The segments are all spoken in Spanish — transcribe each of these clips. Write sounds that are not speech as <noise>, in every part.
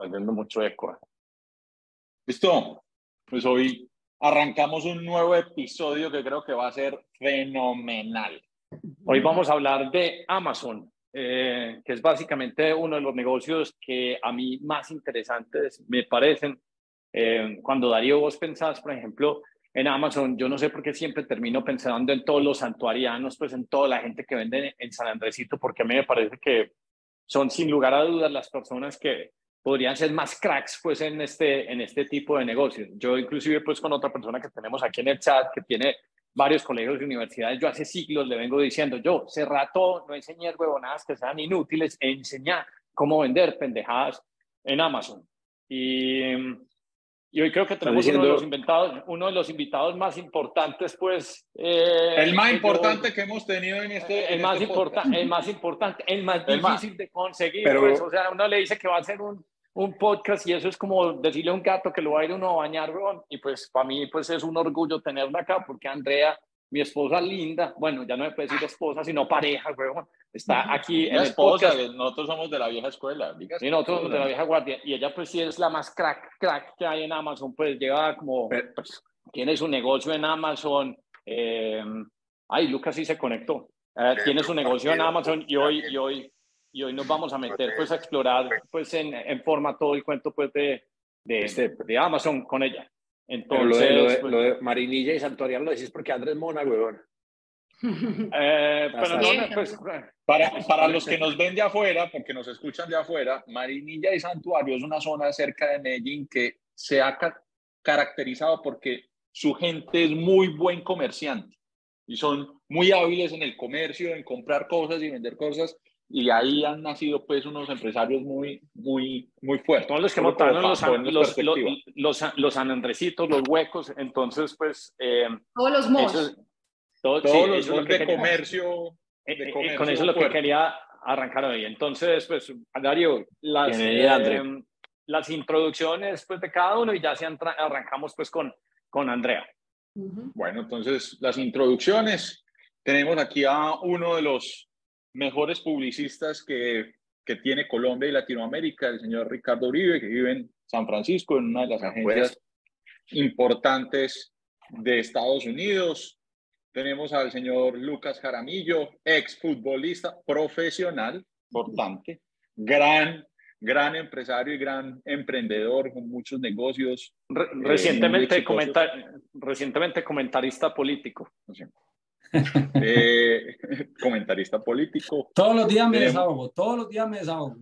haciendo mucho eco. Listo. Pues hoy arrancamos un nuevo episodio que creo que va a ser fenomenal. Hoy vamos a hablar de Amazon, eh, que es básicamente uno de los negocios que a mí más interesantes me parecen. Eh, cuando Darío, vos pensás, por ejemplo, en Amazon, yo no sé por qué siempre termino pensando en todos los santuarianos, pues en toda la gente que vende en San Andresito, porque a mí me parece que son sin lugar a dudas las personas que podrían ser más cracks pues en este, en este tipo de negocios. Yo inclusive pues con otra persona que tenemos aquí en el chat que tiene varios colegios de universidades, yo hace siglos le vengo diciendo, yo sé rato, no enseñé huevonadas que sean inútiles, enseñar cómo vender pendejadas en Amazon. Y y hoy creo que tenemos uno, de los inventados, uno de los invitados más importantes, pues... Eh, el más importante que hemos tenido en este... El, más, este importante, el más importante, el más difícil de conseguir. Pero, pues, o sea, uno le dice que va a hacer un, un podcast y eso es como decirle a un gato que lo va a ir uno a bañar, y pues para mí pues es un orgullo tenerla acá porque Andrea mi esposa linda, bueno, ya no me puede decir esposa, sino pareja, weón, está aquí en esposa, nosotros somos de la vieja escuela, sí, nosotros somos de la vieja guardia, y ella pues sí es la más crack, crack que hay en Amazon, pues lleva como, pues, tiene su negocio en Amazon, eh, ay, Lucas sí se conectó, eh, tiene su negocio en Amazon y hoy, y hoy, y hoy nos vamos a meter pues a explorar pues en, en forma todo el cuento pues de, de, este, de Amazon con ella. Entonces, pues lo de, Marinilla y Santorial lo decís porque Andrés Mona, weón. <laughs> Eh, pues, para, para los que nos ven de afuera, porque nos escuchan de afuera, Marinilla y Santuario es una zona cerca de Medellín que se ha caracterizado porque su gente es muy buen comerciante y son muy hábiles en el comercio, en comprar cosas y vender cosas y ahí han nacido pues unos empresarios muy, muy, muy fuertes. Todos los que montaron los, los, los, los, Andresitos, los huecos, entonces pues... Eh, todos los mos. todos los de, comercio, eh, eh, con eso es lo que quería arrancar hoy. Entonces, pues, Dario, las, las introducciones pues, de cada uno y ya se arrancamos pues con, con Andrea. Bueno, entonces las introducciones. Tenemos aquí a uno de los mejores publicistas que, que tiene Colombia y Latinoamérica, el señor Ricardo Uribe, que vive en San Francisco, en una de las agencias importantes de Estados Unidos. Tenemos al señor Lucas Jaramillo, exfutbolista profesional, importante, gran, gran empresario y gran emprendedor con muchos negocios. Eh, recientemente, recientemente comentarista político. Eh, <laughs> comentarista político. Todos los días me desahogo, todos los días me desahogo.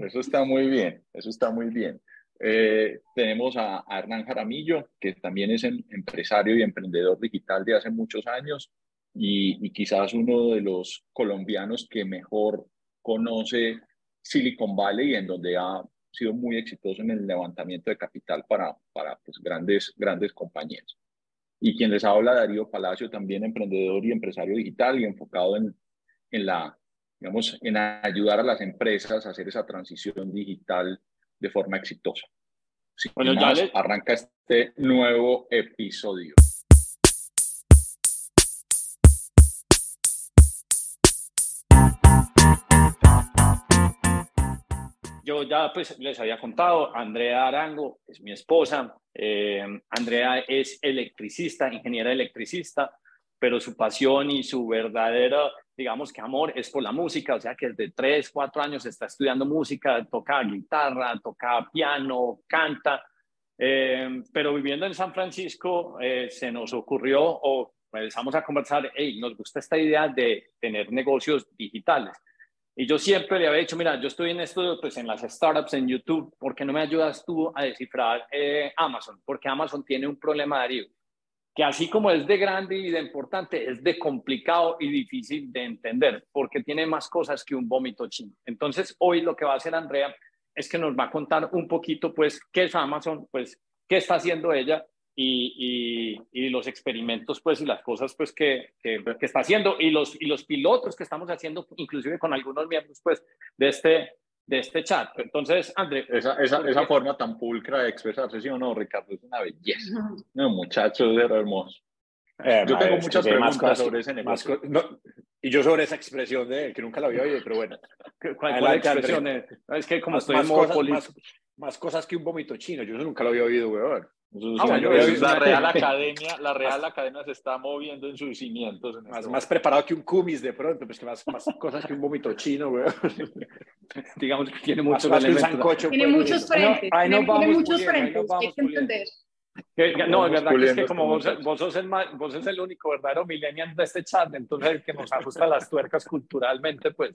Eso está muy bien, eso está muy bien. Eh, tenemos a, Hernán Jaramillo, que también es un empresario y emprendedor digital de hace muchos años y, y quizás uno de los colombianos que mejor conoce Silicon Valley y en donde ha sido muy exitoso en el levantamiento de capital para, para pues, grandes, grandes compañías. Y quien les habla, Darío Palacio, también emprendedor y empresario digital y enfocado en, en la, digamos, en ayudar a las empresas a hacer esa transición digital de forma exitosa. bueno, ya arranca este nuevo episodio. Yo ya pues les había contado, Andrea Arango es mi esposa, eh, Andrea es electricista, ingeniera electricista, pero su pasión y su verdadero, digamos que amor es por la música, o sea que desde tres, cuatro años está estudiando música, toca guitarra, toca piano, canta, eh, pero viviendo en San Francisco eh, se nos ocurrió o empezamos a conversar, hey, nos gusta esta idea de tener negocios digitales. Y yo siempre le había dicho, mira, yo estoy en esto, pues en las startups, en YouTube, ¿por qué no me ayudas tú a descifrar eh, Amazon? Porque Amazon tiene un problema, Darío, que así como es de grande y de importante, es de complicado y difícil de entender, porque tiene más cosas que un vómito chino. Entonces, hoy lo que va a hacer Andrea es que nos va a contar un poquito, pues, qué es Amazon, pues, qué está haciendo ella y, y, los experimentos pues y las cosas pues que, que, está haciendo y los, y los pilotos que estamos haciendo inclusive con algunos miembros pues de este, de este chat. Entonces, André. Esa, esa, esa forma tan pulcra de expresarse, ¿sí o no, Ricardo? Es una belleza. No, muchachos, era hermoso. Eh, yo tengo muchas preguntas sobre ese negocio. y yo sobre esa expresión de él, que nunca la había oído, pero bueno. ¿Cuál, expresión es? Es que como estoy en modo político. más cosas que un vómito chino. Yo eso nunca lo había oído, weón. Ah, la Real <laughs> Academia, la Real Academia se está moviendo en sus cimientos. más, este más preparado que un kumis de pronto, pues que más, más cosas que un vómito chino, weón. <laughs> Digamos que tiene muchos más sancocho, Tiene pues, muchos frentes. No, tiene, tiene muchos frentes, hay que entender. no, es verdad que es que como vos, vos, sos el, vos sos el único verdadero millennial de este chat, entonces el que nos ajusta las tuercas culturalmente, pues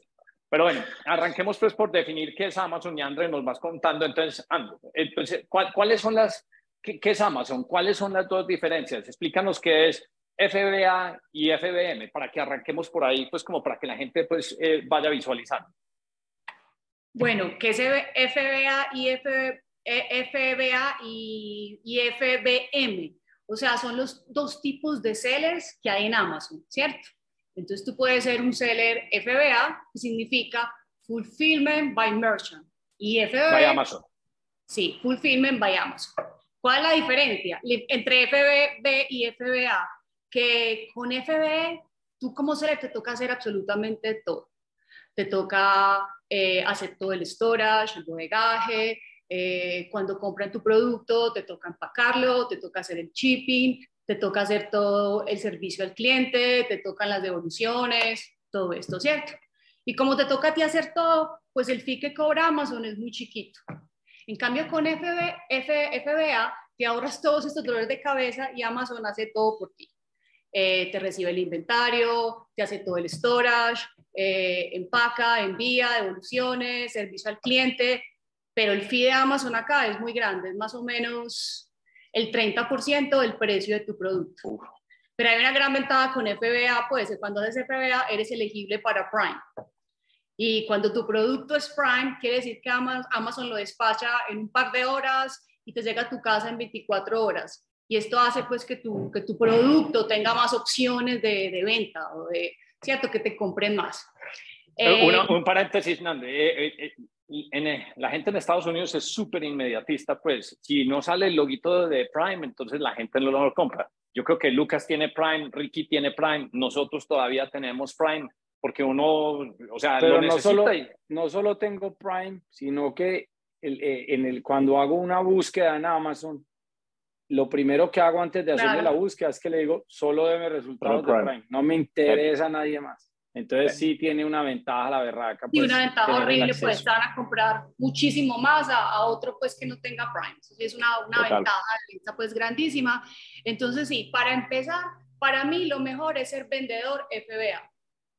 pero bueno, arranquemos pues por definir qué es Amazon y André nos vas contando. Entonces, entonces ¿cuáles son las, qué, es Amazon? ¿Cuáles son las dos diferencias? Explícanos qué es FBA y FBM para que arranquemos por ahí, pues como para que la gente pues eh, vaya visualizando. Bueno, ¿qué es FBA y, FBA y, y FBM? O sea, son los dos tipos de sellers que hay en Amazon, ¿cierto? Entonces tú puedes ser un seller FBA, que significa Fulfillment by Merchant. Y FBA. By Amazon. Sí, Fulfillment by Amazon. ¿Cuál es la diferencia entre FBB y FBA? Que con FBA, tú como seller te toca hacer absolutamente todo. Te toca eh, hacer todo el storage, el bodegaje, eh, cuando compran tu producto, te toca empacarlo, te toca hacer el shipping, te toca hacer todo el servicio al cliente, te tocan las devoluciones, todo esto, ¿cierto? Y como te toca a ti hacer todo, pues el fee que cobra Amazon es muy chiquito. En cambio, con FB, FBA te ahorras todos estos dolores de cabeza y Amazon hace todo por ti. Eh, te recibe el inventario, te hace todo el storage, eh, empaca, envía, devoluciones, servicio al cliente, pero el fee de Amazon acá es muy grande, es más o menos el 30% del precio de tu producto. Pero hay una gran ventaja con FBA, pues cuando haces FBA eres elegible para Prime. Y cuando tu producto es Prime, quiere decir que Amazon lo despacha en un par de horas y te llega a tu casa en 24 horas. Y esto hace pues que tu, que tu producto tenga más opciones de, de venta o de, ¿cierto? Que te compren más. Eh, un paréntesis, Nando. Eh, eh, en, la gente en Estados Unidos es súper inmediatista, pues si no sale el loguito de Prime, entonces la gente no lo compra. Yo creo que Lucas tiene Prime, Ricky tiene Prime, nosotros todavía tenemos Prime, porque uno, o sea, Pero no solo, no solo tengo Prime, sino que el, eh, en el, cuando hago una búsqueda en Amazon, lo primero que hago antes de hacerle la búsqueda es que le digo, solo debe resultados de Prime, no me interesa a nadie más. Entonces sí tiene una ventaja la berraca. y pues, una ventaja horrible, pues van a comprar muchísimo más a, otro pues que no tenga Prime. es una, una ventaja pues grandísima. Entonces sí, para empezar, para mí lo mejor es ser vendedor FBA,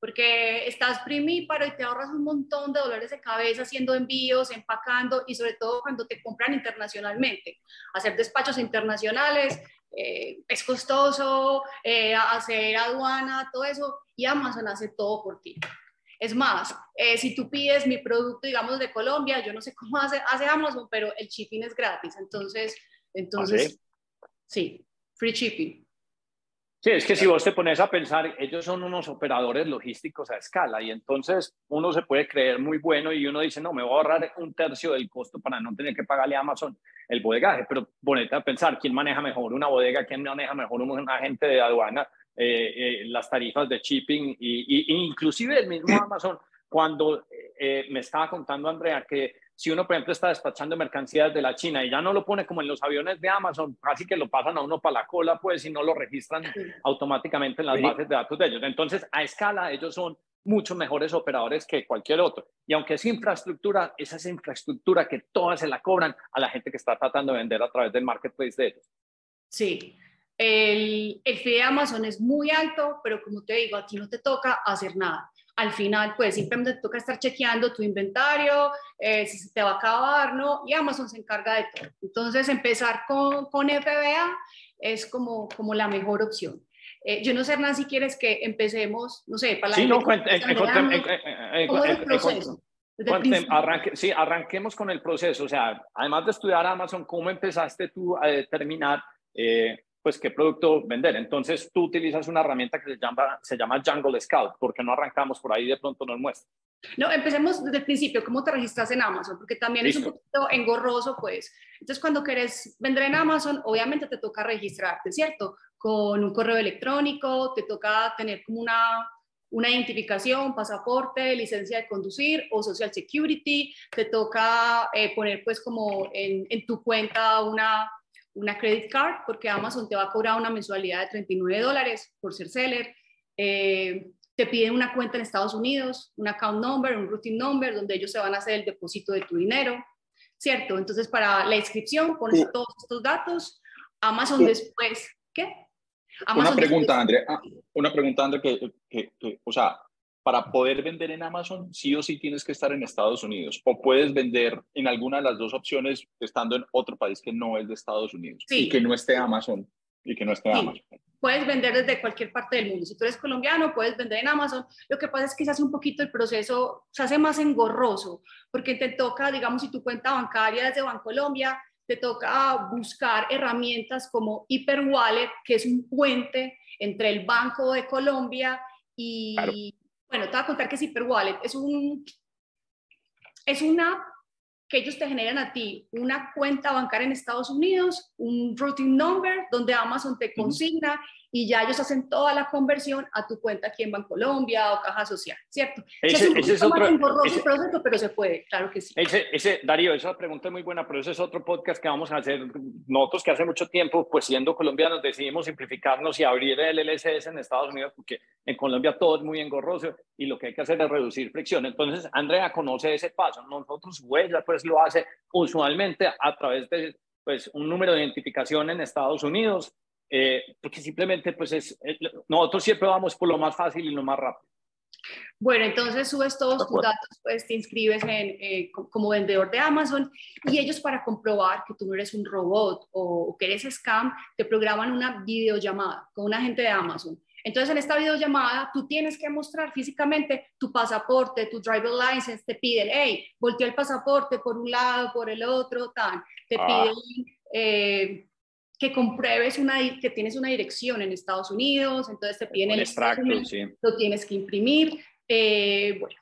porque estás primíparo y te ahorras un montón de dolores de cabeza haciendo envíos, empacando y sobre todo cuando te compran internacionalmente. Hacer despachos internacionales eh, es costoso, eh, hacer aduana, todo eso y Amazon hace todo por ti. Es más, eh, si tú pides mi producto, digamos, de Colombia, yo no sé cómo hace, hace Amazon, pero el shipping es gratis. Entonces, entonces ¿Ah, sí? free shipping. Sí, es que si vos te pones a pensar, ellos son unos operadores logísticos a escala y entonces uno se puede creer muy bueno y uno dice, no, me voy a ahorrar un tercio del costo para no tener que pagarle a Amazon el bodegaje, pero ponete a pensar, ¿quién maneja mejor una bodega? ¿Quién maneja mejor un agente de aduana? Eh, eh, las tarifas de shipping y, inclusive el mismo <clears throat> Amazon, cuando eh, me estaba contando Andrea que si uno, por ejemplo, está despachando mercancías de la China y ya no lo pone como en los aviones de Amazon, casi que lo pasan a uno para la cola, pues, y no lo registran automáticamente en las bases de datos de ellos. Entonces, a escala, ellos son mucho mejores operadores que cualquier otro. Y aunque es infraestructura, esa es infraestructura que todas se la cobran a la gente que está tratando de vender a través del marketplace de ellos. Sí, el, el fee de Amazon es muy alto, pero como te digo, aquí no te toca hacer nada. Al final, pues simplemente te toca estar chequeando tu inventario, eh, si se te va a acabar, ¿no? Y Amazon se encarga de todo. Entonces, empezar con, con FBA es como, como la mejor opción. Eh, yo no sé, Hernán, si quieres que empecemos, no sé, para la Sí, no, ¿Cómo es el proceso? Arranque, sí, arranquemos con el proceso. O sea, además de estudiar Amazon, ¿cómo empezaste tú a determinar eh, pues qué producto vender. Entonces tú utilizas una herramienta que se llama, se llama Jungle Scout, porque no arrancamos por ahí de pronto nos muestra. No, empecemos desde el principio, ¿cómo te registras en Amazon? Porque también es un poquito engorroso, pues. Entonces, cuando quieres vender en Amazon, obviamente te toca registrarte, ¿cierto? Con un correo electrónico, te toca tener como una, una identificación, pasaporte, licencia de conducir o social security, te toca eh, poner pues como en, en, tu cuenta una, una credit card porque Amazon te va a cobrar una mensualidad de 39 dólares por ser seller. Eh, te piden una cuenta en Estados Unidos, un account number, un routine number, donde ellos se van a hacer el depósito de tu dinero, ¿cierto? Entonces, para la inscripción pones todos estos datos. Amazon después, ¿qué? una pregunta, Andrea, ah, una pregunta, Andrea, que, que, o sea, para poder vender en Amazon, sí o sí tienes que estar en Estados Unidos, o puedes vender en alguna de las dos opciones estando en otro país que no es de Estados Unidos y que no esté Amazon y que no esté Amazon. Puedes vender desde cualquier parte del mundo. Si tú eres colombiano, puedes vender en Amazon. Lo que pasa es que se hace un poquito el proceso, se hace más engorroso, porque te toca, digamos, si tu cuenta bancaria es de Bancolombia, te toca buscar herramientas como Hyperwallet, que es un puente entre el Banco de Colombia y, bueno, te voy a contar que es Hyperwallet. Es, un, es una que ellos te generan a ti una cuenta bancaria en Estados Unidos, un routing number donde Amazon te consigna y ya ellos hacen toda la conversión a tu cuenta aquí en Bancolombia o Caja Social, ¿cierto? Ese, es, ese es otro ese, proceso, pero se puede, claro que sí. Ese, ese, Darío, esa pregunta es muy buena, pero ese es otro podcast que vamos a hacer. Nosotros que hace mucho tiempo, pues siendo colombianos, decidimos simplificarnos y abrir el LLCS en Estados Unidos, porque en Colombia todo es muy engorroso y lo que hay que hacer es reducir fricción. Entonces, Andrea conoce ese paso. Nosotros, Huella, pues lo hace usualmente a través de pues, un número de identificación en Estados Unidos eh, porque simplemente pues es, eh, nosotros siempre vamos por lo más fácil y lo más rápido. Bueno, entonces subes todos tus datos, pues te inscribes en, eh, como vendedor de Amazon y ellos para comprobar que tú no eres un robot o, que eres scam, te programan una videollamada con un agente de Amazon. Entonces, en esta videollamada, tú tienes que mostrar físicamente tu pasaporte, tu driver license, te piden, hey, voltea el pasaporte por un lado, por el otro, tan. Te ah. piden que compruebes una, que tienes una dirección en Estados Unidos, entonces te piden el, extracto, lo tienes que imprimir. Eh, bueno,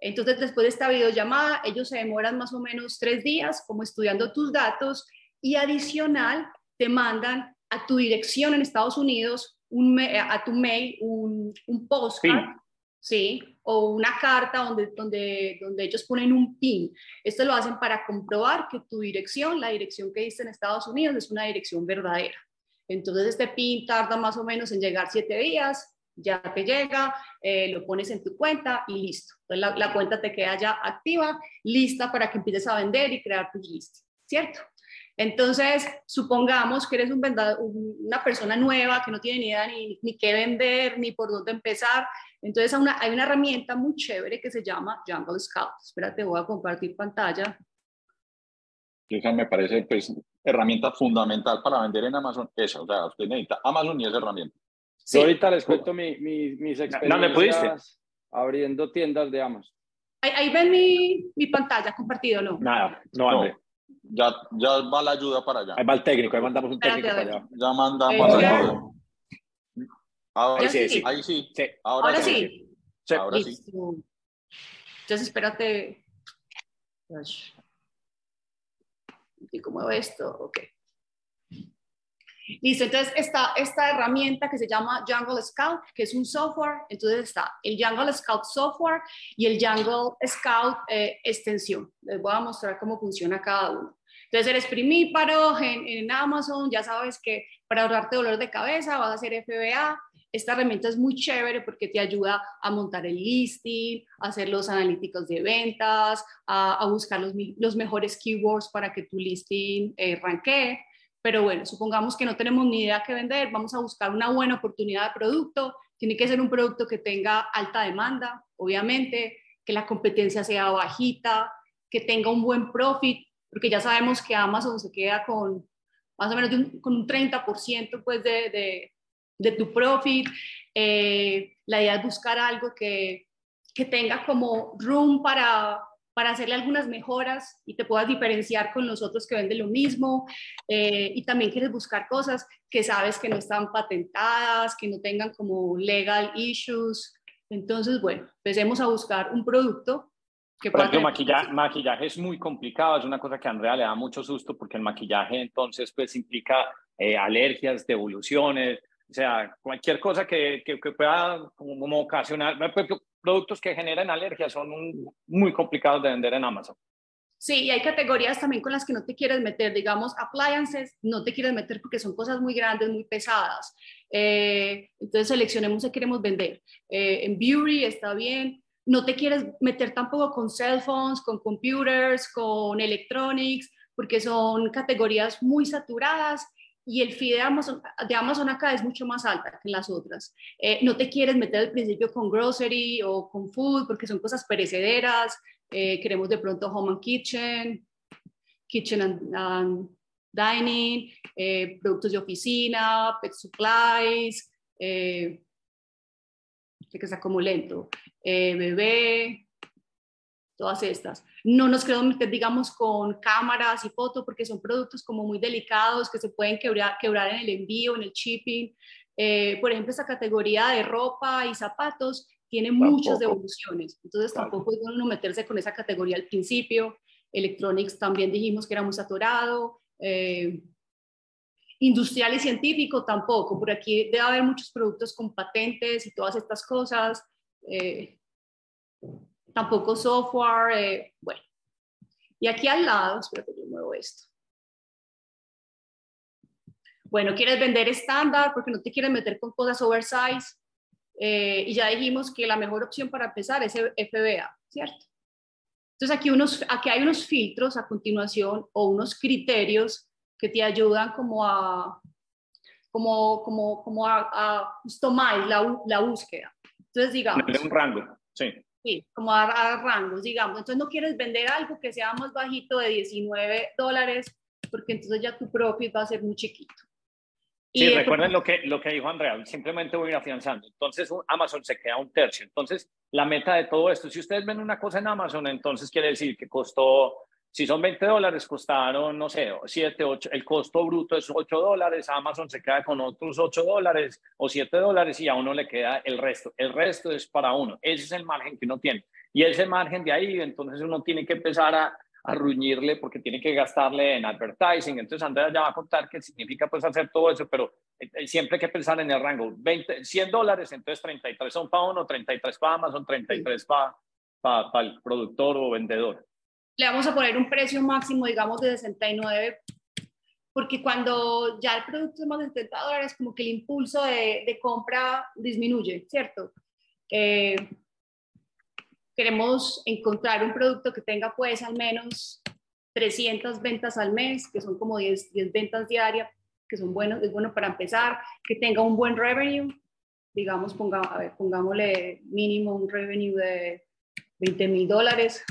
entonces después de esta videollamada, ellos se demoran más o menos tres días como estudiando tus datos y adicional te mandan a tu dirección en Estados Unidos, un, a tu mail, un, un postcard ¿sí? O una carta donde, donde, donde ellos ponen un PIN. Esto lo hacen para comprobar que tu dirección, la dirección que diste en Estados Unidos, es una dirección verdadera. Entonces, este PIN tarda más o menos en llegar siete días, ya te llega, eh, lo pones en tu cuenta y listo. Entonces, la, cuenta te queda ya activa, lista para que empieces a vender y crear tus listas, ¿cierto? Entonces, supongamos que eres un una persona nueva que no tiene ni idea ni, ni qué vender, ni por dónde empezar. Entonces hay una herramienta muy chévere que se llama Jungle Scout. Espérate, voy a compartir pantalla. Esa me parece pues herramienta fundamental para vender en Amazon. Esa, o sea, usted necesita Amazon y esa herramienta. Sí. Yo ahorita les cuento mi, mis experiencias no, me pudiste. abriendo tiendas de Amazon. Ahí, ven mi, mi, pantalla compartido, ¿no? Nada, no, no. Ya, ya va la ayuda para allá. Ahí va el técnico, ahí mandamos un técnico para allá. Ya mandamos ayuda. Ahora sí, sí. Ahí sí. Ahora, sí. Ahora sí. Entonces, espérate. ¿Y cómo veo esto? Ok. Listo, entonces está esta herramienta que se llama Jungle Scout, que es un software. Entonces está el Jungle Scout software y el Jungle Scout eh, extensión. Les voy a mostrar cómo funciona cada uno. Entonces eres primíparo en, en Amazon, ya sabes que para ahorrarte dolor de cabeza vas a hacer FBA, esta herramienta es muy chévere porque te ayuda a montar el listing, a hacer los analíticos de ventas, a, buscar los, los, mejores keywords para que tu listing eh, ranquee. Pero bueno, supongamos que no tenemos ni idea qué vender, vamos a buscar una buena oportunidad de producto. Tiene que ser un producto que tenga alta demanda, obviamente, que la competencia sea bajita, que tenga un buen profit, porque ya sabemos que Amazon se queda con más o menos con un 30% pues de tu profit. Eh, la idea es buscar algo que, que tenga como room para, para hacerle algunas mejoras y te puedas diferenciar con los otros que venden lo mismo. Eh, y también quieres buscar cosas que sabes que no están patentadas, que no tengan como legal issues. Entonces, bueno, empecemos a buscar un producto que Por ejemplo, maquillaje, maquillaje es muy complicado, es una cosa que a Andrea le da mucho susto porque el maquillaje entonces pues implica eh, alergias, devoluciones, O sea, cualquier cosa que, que, pueda como, ocasionar, productos que generan alergia son muy complicados de vender en Amazon. Sí, y hay categorías también con las que no te quieres meter, digamos, appliances, no te quieres meter porque son cosas muy grandes, muy pesadas. Eh, entonces seleccionemos qué queremos vender. Eh, en beauty está bien. No te quieres meter tampoco con cell phones, con computers, con electronics, porque son categorías muy saturadas y el fee de Amazon, de Amazon acá es mucho más alta que en las otras. Eh, no te quieres meter al principio con grocery o con food porque son cosas perecederas. Eh, queremos de pronto home and kitchen, kitchen and, dining, eh, productos de oficina, pet supplies, eh, que está como lento, bebé, todas estas. No nos queremos meter, digamos, con cámaras y fotos porque son productos como muy delicados que se pueden quebrar, quebrar en el envío, en el shipping. Eh, por ejemplo, esta categoría de ropa y zapatos tiene muchas devoluciones, entonces tampoco es bueno meterse con esa categoría al principio. Electronics también dijimos que era muy saturado. Eh, industrial y científico tampoco, por aquí debe haber muchos productos con patentes y todas estas cosas. Eh, tampoco software, eh, bueno. Y aquí al lado, espero que yo muevo esto. Bueno, quieres vender estándar porque no te quieres meter con cosas oversize. Eh, y ya dijimos que la mejor opción para empezar es FBA, ¿cierto? Entonces aquí, unos, aquí hay unos filtros a continuación o unos criterios que te ayudan como a, como, como, como a, a la, la búsqueda. Entonces, digamos... un rango, sí. Sí, como a, rangos, digamos. Entonces no quieres vender algo que sea más bajito de 19 dólares, porque entonces ya tu profit va a ser muy chiquito. Sí, recuerden lo que, lo que dijo Andrea, simplemente voy a ir afianzando. Entonces Amazon se queda un tercio. Entonces la meta de todo esto, si ustedes ven una cosa en Amazon, entonces quiere decir que costó si son 20 dólares, costaron, no sé, 7, 8, el costo bruto es 8 dólares, Amazon se queda con otros 8 dólares o 7 dólares y a uno le queda el resto. El resto es para uno. Ese es el margen que uno tiene. Y ese margen de ahí, entonces uno tiene que empezar a, a ruñirle porque tiene que gastarle en advertising. Entonces Andrea ya va a contar qué significa pues hacer todo eso, pero eh, eh, siempre hay que pensar en el rango. 20, 100 dólares, entonces 33 son para uno, 33 para Amazon, 33 para, para, para el productor o vendedor le vamos a poner un precio máximo, digamos, de 69, porque cuando ya el producto es más de 70 dólares, como que el impulso de, de compra disminuye, ¿cierto? Eh, queremos encontrar un producto que tenga pues al menos 300 ventas al mes, que son como 10, 10 ventas diarias, que son buenos, es bueno para empezar, que tenga un buen revenue, digamos, ponga, a ver, pongámosle mínimo un revenue de 20 mil dólares,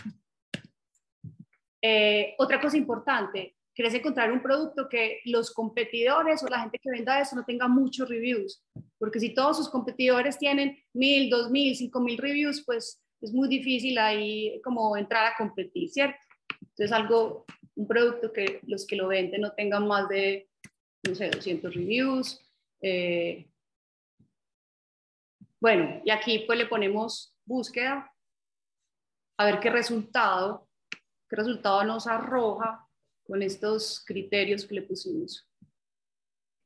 eh, otra cosa importante, querés encontrar un producto que los competidores o la gente que venda eso no tenga muchos reviews, porque si todos sus competidores tienen mil, dos mil, cinco mil reviews, pues es muy difícil ahí como entrar a competir, ¿cierto? Entonces algo, un producto que los que lo venden no tengan más de, no sé, 200 reviews. Eh, bueno, y aquí pues le ponemos búsqueda, a ver qué resultado qué resultado nos arroja con estos criterios que le pusimos.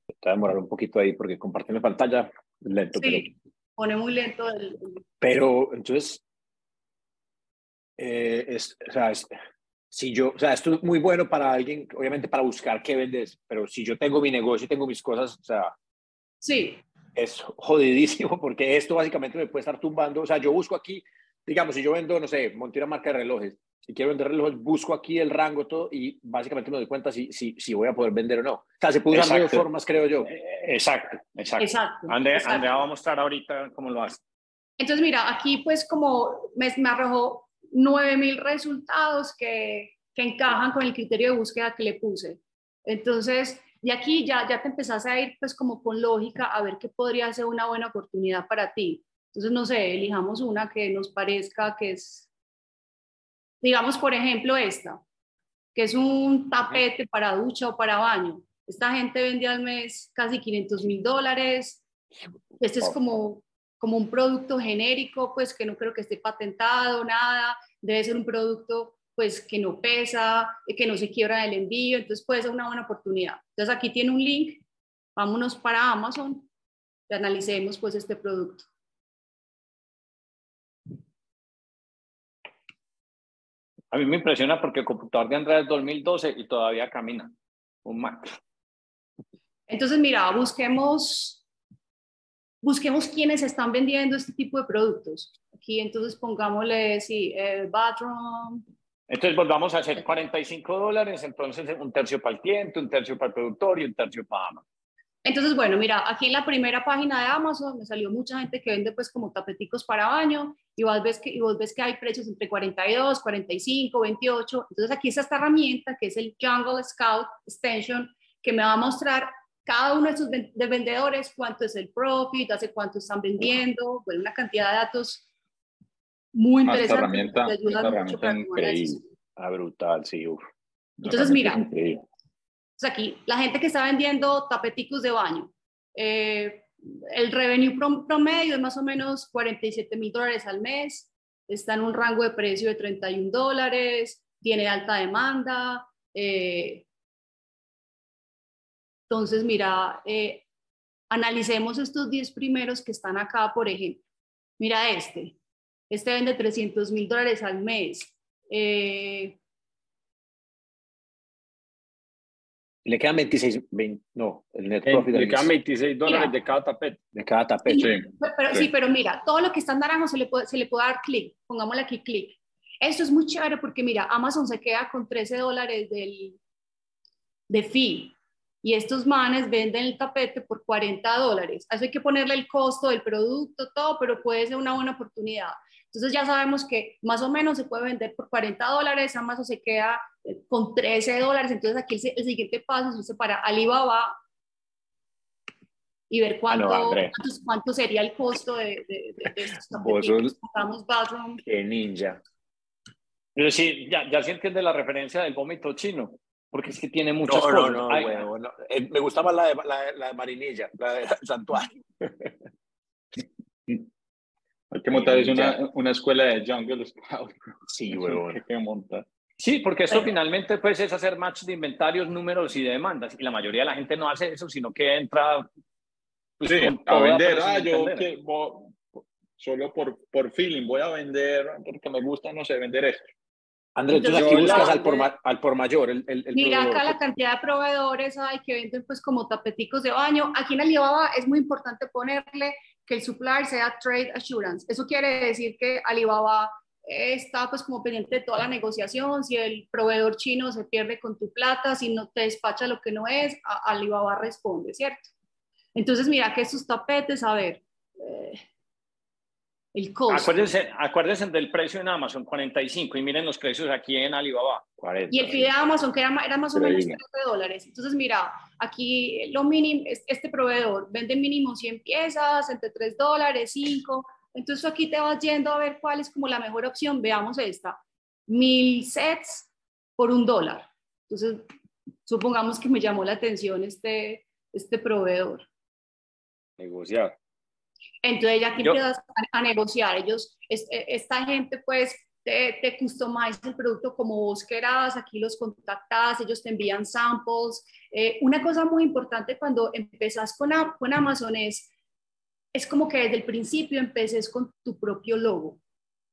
Te va a demorar un poquito ahí porque compartir la pantalla es lento. Sí, pone muy lento. El... Pero entonces, eh, es, o sea, si yo, o sea, esto es muy bueno para alguien, obviamente para buscar qué vendes, pero si yo tengo mi negocio y tengo mis cosas, o sea, sí. es jodidísimo <laughs> porque esto básicamente me puede estar tumbando, o sea, yo busco aquí, digamos, si yo vendo, no sé, monté una marca de relojes, si quiero vender relojes, busco aquí el rango todo y básicamente me doy cuenta si, si, si voy a poder vender o no. O sea, se puede usar de dos formas, creo yo. Eh, exacto, exacto. exacto, Andrea, va a mostrar ahorita cómo lo hace. Entonces, mira, aquí pues como me, me arrojó 9000 resultados que, que encajan con el criterio de búsqueda que le puse. Entonces, y aquí ya, ya te empezás a ir pues como con lógica a ver qué podría ser una buena oportunidad para ti. Entonces, no sé, elijamos una que nos parezca que es Digamos, por ejemplo, esta, que es un tapete para ducha o para baño. Esta gente vende al mes casi 500 mil dólares. Este es como, como un producto genérico, pues que no creo que esté patentado, nada. Debe ser un producto pues que no pesa, que no se quiebra el envío, entonces puede ser una buena oportunidad. Entonces aquí tiene un link, vámonos para Amazon analicemos pues este producto. A mí me impresiona porque el computador de Andrea es 2012 y todavía camina. Un Mac. Entonces, mira, busquemos, busquemos quiénes están vendiendo este tipo de productos. Aquí entonces pongámosle, sí, el bathroom. Entonces volvamos a hacer 45 dólares, entonces un tercio para el cliente, un tercio para el productor y un tercio para Amazon. Entonces, bueno, mira, aquí en la primera página de Amazon me salió mucha gente que vende pues como tapeticos para baño y vos ves que, y vos ves que hay precios entre 42, 45, 28. Entonces aquí está esta herramienta que es el Jungle Scout Extension que me va a mostrar cada uno de sus de vendedores cuánto es el profit, hace cuánto están vendiendo, bueno, una cantidad de datos muy interesante. Esta herramienta, esta herramienta increíble. Ah, brutal, sí, uf. Entonces, mira, sea, aquí, la gente que está vendiendo tapeticos de baño, eh, el revenue promedio es más o menos 47 mil dólares al mes, está en un rango de precio de 31 dólares, tiene alta demanda. Eh, entonces, mira, eh, analicemos estos 10 primeros que están acá, por ejemplo. Mira este, este vende 300 mil dólares al mes. Le quedan 26, no, el net profit. le quedan 26 dólares de cada tapete. De cada tapete. Sí, pero, sí. pero mira, todo lo que está en naranjo se le puede, se le puede dar clic. Pongámosle aquí clic. Esto es muy chévere porque mira, Amazon se queda con 13 dólares del, de fee y estos manes venden el tapete por 40 dólares. Eso hay que ponerle el costo del producto, todo, pero puede ser una buena oportunidad. Entonces ya sabemos que más o menos se puede vender por 40 dólares, Amazon se queda eh, con 13 dólares, entonces aquí el, siguiente paso es para Alibaba y ver cuánto, cuánto, sería el costo de, de, de, estos <laughs> bathroom. Qué ninja. Pero sí, ya, ya sí entiende la referencia del vómito chino, porque es que tiene muchas cosas. No, no, no. Eh, me gustaba la de, la, la de Marinilla, la de <laughs> Santuario. <laughs> Hay que montar es una, una, escuela de Jungle Scout. <laughs> Sí, huevón. que montar. Sí, porque esto finalmente pues, es hacer match de inventarios, números y demandas. Y la mayoría de la gente no hace eso, sino que entra pues, a vender. Ah, yo que, solo por, por feeling voy a vender porque me gusta, no sé, vender esto. Andrés, tú aquí buscas al por, al por mayor. El, el, Mira acá la cantidad de proveedores hay que venden pues como tapeticos de baño. Aquí en Alibaba es muy importante ponerle que el supplier sea trade assurance. Eso quiere decir que Alibaba está pues como pendiente de toda la negociación, si el proveedor chino se pierde con tu plata, si no te despacha lo que no es, Alibaba responde, ¿cierto? Entonces mira que estos tapetes, a ver, eh, el costo. Acuérdense, acuérdense del precio en Amazon, 45, y miren los precios aquí en Alibaba, 40. Y el fee de Amazon, que era, más o menos 30 dólares. Entonces, mira, aquí lo mínimo, este proveedor vende mínimo 100 piezas, entre 3 dólares, 5. Entonces, aquí te vas yendo a ver cuál es como la mejor opción. Veamos esta. Mil sets por un dólar. Entonces, supongamos que me llamó la atención este, este proveedor. Negociar. Entonces ya que empiezas a, negociar, ellos, e, esta gente pues te, te customiza el producto como vos querás, aquí los contactas, ellos te envían samples. Eh, una cosa muy importante cuando empezás con, con Amazon es, es como que desde el principio empeces con tu propio logo,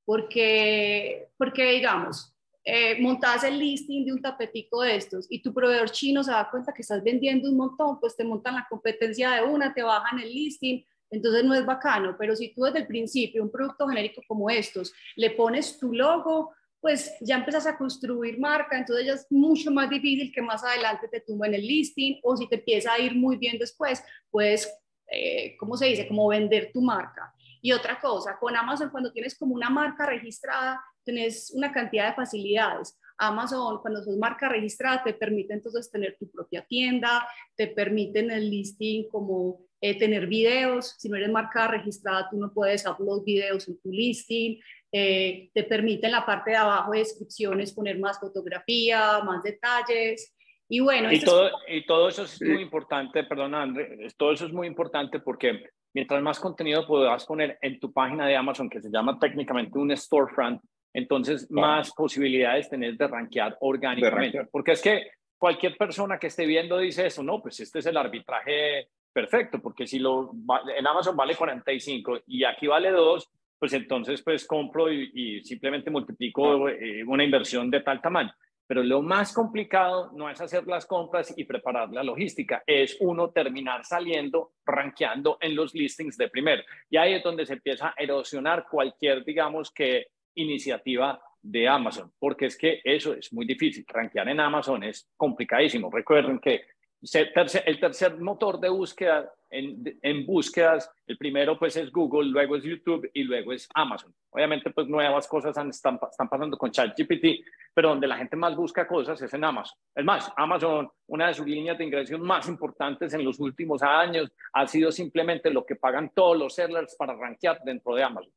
porque, porque digamos, eh, montas el listing de un tapetico de estos y tu proveedor chino se da cuenta que estás vendiendo un montón, pues te montan la competencia de una, te bajan el listing, entonces no es bacano, pero si tú desde el principio, un producto genérico como estos, le pones tu logo, pues ya empiezas a construir marca, entonces ya es mucho más difícil que más adelante te tumben el listing o si te empieza a ir muy bien después, puedes, eh, ¿cómo se dice? Como vender tu marca. Y otra cosa, con Amazon cuando tienes como una marca registrada, tienes una cantidad de facilidades. Amazon, cuando sos marca registrada, te permite entonces tener tu propia tienda, te permiten el listing como eh, tener videos. Si no eres marca registrada, tú no puedes upload videos en tu listing. Eh, te permite en la parte de abajo de descripciones poner más fotografía, más detalles. Y bueno, y todo, y todo eso es muy importante, perdón André, todo eso es muy importante porque mientras más contenido puedas poner en tu página de Amazon, que se llama técnicamente un storefront, entonces más posibilidades tenés de rankear orgánicamente. Porque es que cualquier persona que esté viendo dice eso, no, pues este es el arbitraje perfecto, porque si lo en Amazon vale 45 y aquí vale 2, pues entonces pues compro y, simplemente multiplico eh, una inversión de tal tamaño. Pero lo más complicado no es hacer las compras y preparar la logística, es uno terminar saliendo, rankeando en los listings de primero. Y ahí es donde se empieza a erosionar cualquier, digamos que, iniciativa de Amazon, porque es que eso es muy difícil. Rankear en Amazon es complicadísimo. Recuerden que el tercer motor de búsqueda en, en, búsquedas, el primero pues es Google, luego es YouTube y luego es Amazon. Obviamente pues nuevas cosas están, están pasando con ChatGPT, pero donde la gente más busca cosas es en Amazon. Es más, Amazon, una de sus líneas de ingresos más importantes en los últimos años, ha sido simplemente lo que pagan todos los sellers para rankear dentro de Amazon.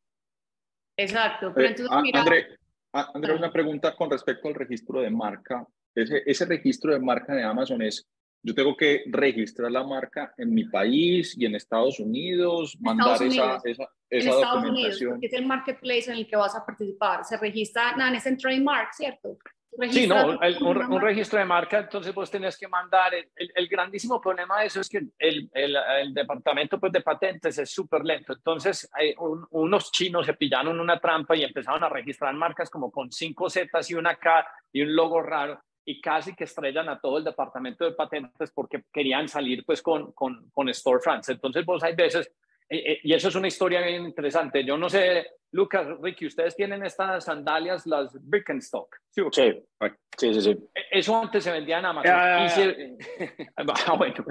Exacto. Pero entonces, eh, mira... André, André, una pregunta con respecto al registro de marca. Ese, ese registro de marca de Amazon es yo tengo que registrar la marca en mi país y en Estados Unidos, mandar esa, esa, esa documentación. Unidos, es el marketplace en el que vas a participar. Se registra, no, es en trademark, ¿cierto? sí, no, un, registro de marca, entonces vos tenés que mandar. El, el, grandísimo problema de eso es que el, el departamento pues, de patentes es súper lento. Entonces, hay unos chinos se pillaron una trampa y empezaron a registrar marcas como con cinco Zetas y una K y un logo raro y casi que estrellan a todo el departamento de patentes porque querían salir pues con, con, con storefronts. Entonces vos hay veces, eh, eh, y eso es una historia bien interesante, yo no sé, Lucas, Ricky, ustedes tienen estas sandalias, las Birkenstock. Sí, sí, sí, sí. E, eso antes se vendía en Amazon. y, ah, <laughs> bueno.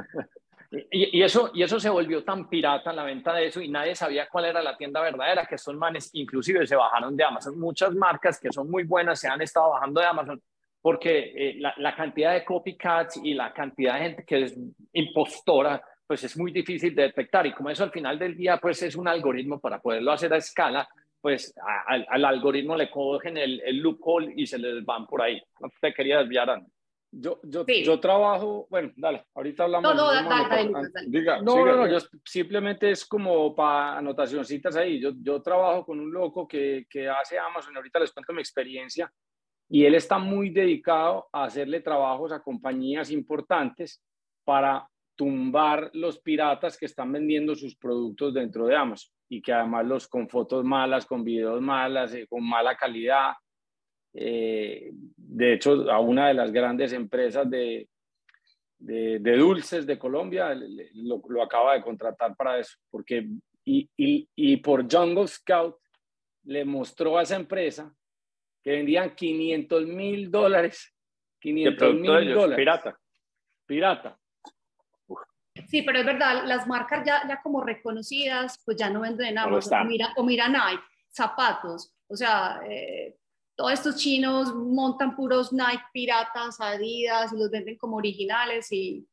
y, y, eso, y eso se volvió tan pirata la venta de eso y nadie sabía cuál era la tienda verdadera, que son manes inclusive se bajaron de Amazon. Muchas marcas que son muy buenas se han estado bajando de Amazon porque eh, la, cantidad de copycats y la cantidad de gente que es impostora, pues es muy difícil de detectar. Y como eso al final del día, pues es un algoritmo para poderlo hacer a escala, pues al, algoritmo le cogen el, el, loophole y se les van por ahí. No te quería desviar, Yo, yo, yo trabajo, bueno, dale, ahorita hablamos. No, no, dale, Diga, no, no, no, yo simplemente es como para anotacioncitas ahí. Yo, yo trabajo con un loco que, que hace Amazon, ahorita les cuento mi experiencia y él está muy dedicado a hacerle trabajos a compañías importantes para tumbar los piratas que están vendiendo sus productos dentro de Amazon y que además los con fotos malas, con videos malas, eh, con mala calidad. Eh, de hecho, a una de las grandes empresas de, de, dulces de Colombia lo, lo, acaba de contratar para eso, porque y, y, y por Jungle Scout le mostró a esa empresa que vendían 500 mil dólares. 500 mil dólares. Pirata. Pirata. Sí, pero es verdad, las marcas ya, ya como reconocidas, pues ya no venden nada. o, mira, o mira Nike, zapatos, o sea, eh, todos estos chinos montan puros Nike piratas, Adidas, y los venden como originales y...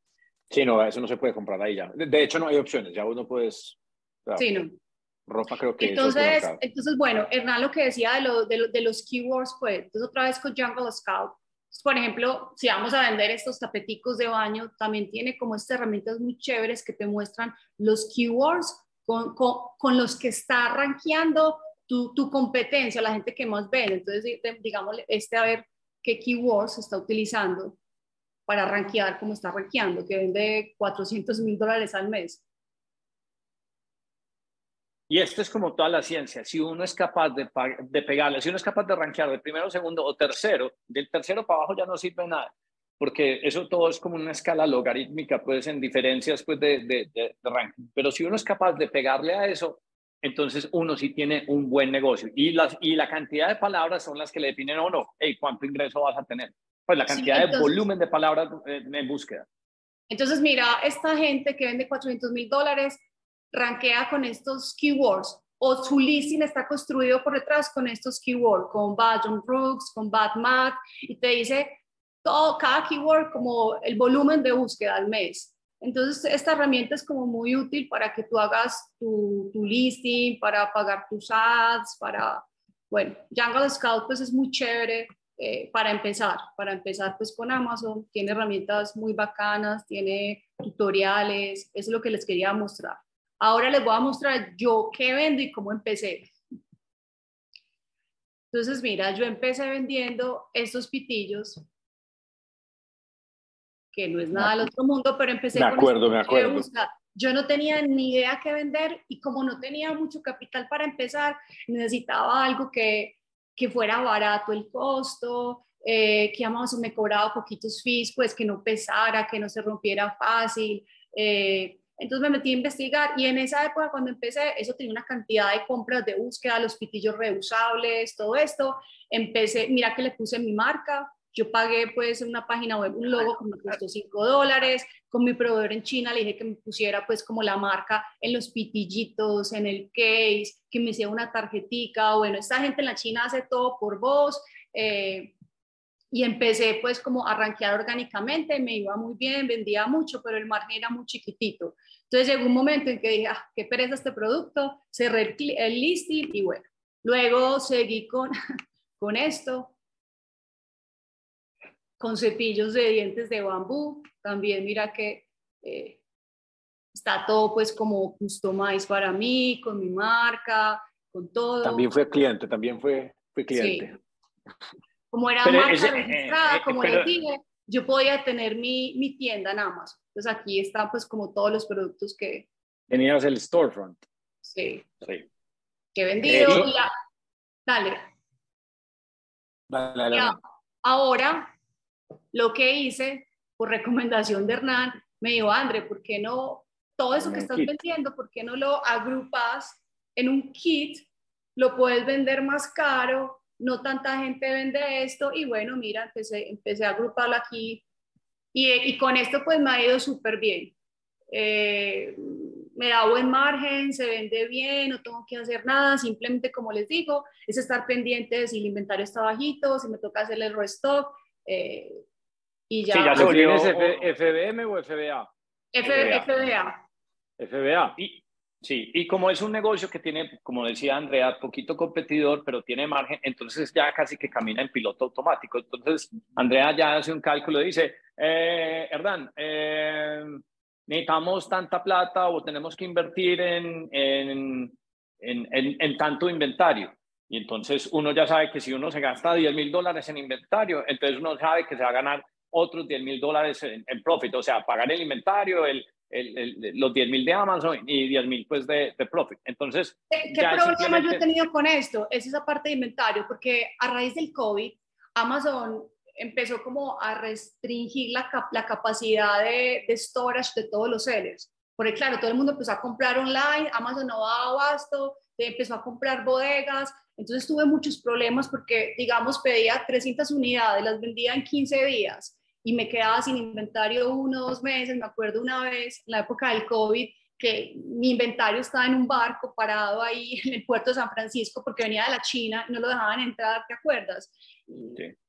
Sí, no, eso no se puede comprar ahí ya. De, hecho, no hay opciones, ya uno puedes... sí, no ropa creo que entonces entonces bueno Hernán lo que decía de, lo, de, de, los keywords pues entonces otra vez con Jungle Scout. Por ejemplo si vamos a vender estos tapeticos de baño también tiene como estas herramientas muy chéveres que te muestran los keywords con, con, con los que está rankeando tu, tu, competencia la gente que más ven entonces digamos este a ver qué keywords está utilizando para rankear como está rankeando que vende 400 mil dólares al mes y esto es como toda la ciencia. Si uno es capaz de, de pegarle, si uno es capaz de rankear de primero, segundo o tercero, del tercero para abajo ya no sirve nada, porque eso todo es como una escala logarítmica, pues en diferencias pues, de, de, de, ranking. Pero si uno es capaz de pegarle a eso, entonces uno sí tiene un buen negocio. Y, las, y la cantidad de palabras son las que le definen o no, hey, ¿cuánto ingreso vas a tener? Pues la cantidad de volumen de palabras eh, en búsqueda. Entonces, mira, esta gente que vende 400 mil dólares rankea con estos keywords o su listing está construido por detrás con estos keywords, con Bad John Brooks, con Bad Matt, y te dice todo, cada keyword como el volumen de búsqueda al mes. Entonces, esta herramienta es como muy útil para que tú hagas tu, tu listing, para pagar tus ads, para, bueno, Jungle Scout pues es muy chévere eh, para empezar, para empezar pues con Amazon, tiene herramientas muy bacanas, tiene tutoriales, eso es lo que les quería mostrar. Ahora les voy a mostrar yo qué vendo y cómo empecé. Entonces, mira, yo empecé vendiendo estos pitillos que no es nada del otro mundo, pero empecé me acuerdo, con me acuerdo. Yo no tenía ni idea qué vender y como no tenía mucho capital para empezar, necesitaba algo que, que fuera barato el costo, eh, que Amazon me cobraba poquitos fees, pues que no pesara, que no se rompiera fácil. Eh, entonces me metí a investigar y en esa época cuando empecé, eso tenía una cantidad de compras de búsqueda, los pitillos reusables, todo esto. Empecé, mira que le puse mi marca, yo pagué pues una página web, un logo que me costó 5 dólares, con mi proveedor en China le dije que me pusiera pues como la marca en los pitillitos, en el case, que me hiciera una tarjetica, bueno, esta gente en la China hace todo por vos, eh, y empecé pues como a rankear orgánicamente, me iba muy bien, vendía mucho, pero el margen era muy chiquitito. Entonces llegó un momento en que dije, ah, qué pereza este producto, cerré el, el listing y bueno, luego seguí con, <laughs> con esto, con cepillos de dientes de bambú. También mira que eh, está todo pues como customized para mí, con mi marca, con todo. También fue cliente, también fue, fue cliente. Como era marca registrada, eh, eh, como les dije, yo podía tener mi, mi tienda en Amazon. Entonces aquí están pues como todos los productos que... Tenías el storefront. Sí. Sí. Que he vendido. Dale. Dale, dale. ahora lo que hice, por recomendación de Hernán, me dijo, André, ¿por qué no todo eso que estás vendiendo, por qué no lo agrupas en un kit? Lo puedes vender más caro, no tanta gente vende esto y bueno, mira, empecé, empecé a agruparlo aquí y, y con esto pues me ha ido súper bien. Eh, me da buen margen, se vende bien, no tengo que hacer nada, simplemente como les digo, es estar pendiente de si el inventario está bajito, si me toca hacerle el restock, eh, y ya. Sí, ya se volvió. FBM o FBA? FBA. FBA. Y, sí, y como es un negocio que tiene, como decía Andrea, poquito competidor, pero tiene margen, entonces ya casi que camina en piloto automático. Entonces, Andrea ya hace un cálculo y dice, eh, Hernán, eh, necesitamos tanta plata o tenemos que invertir en, en, en, en tanto inventario. Y entonces uno ya sabe que si uno se gasta 10 mil dólares en inventario, entonces uno sabe que se va a ganar otros 10 mil dólares en, profit, o sea, pagar el inventario, el, el, los 10 mil de Amazon y 10 mil pues de, de, profit. Entonces, ¿qué, problema yo he tenido con esto? Es esa parte de inventario, porque a raíz del COVID, Amazon empezó como a restringir la, la capacidad de, de storage de todos los sellers. Porque claro, todo el mundo empezó a comprar online, Amazon no va a abasto, empezó a comprar bodegas, entonces tuve muchos problemas porque, digamos, pedía 300 unidades, las vendía en 15 días y me quedaba sin inventario uno o dos meses. Me acuerdo una vez, en la época del COVID, que mi inventario estaba en un barco parado ahí <laughs> en el puerto de San Francisco porque venía de la China, no lo dejaban entrar, ¿te acuerdas?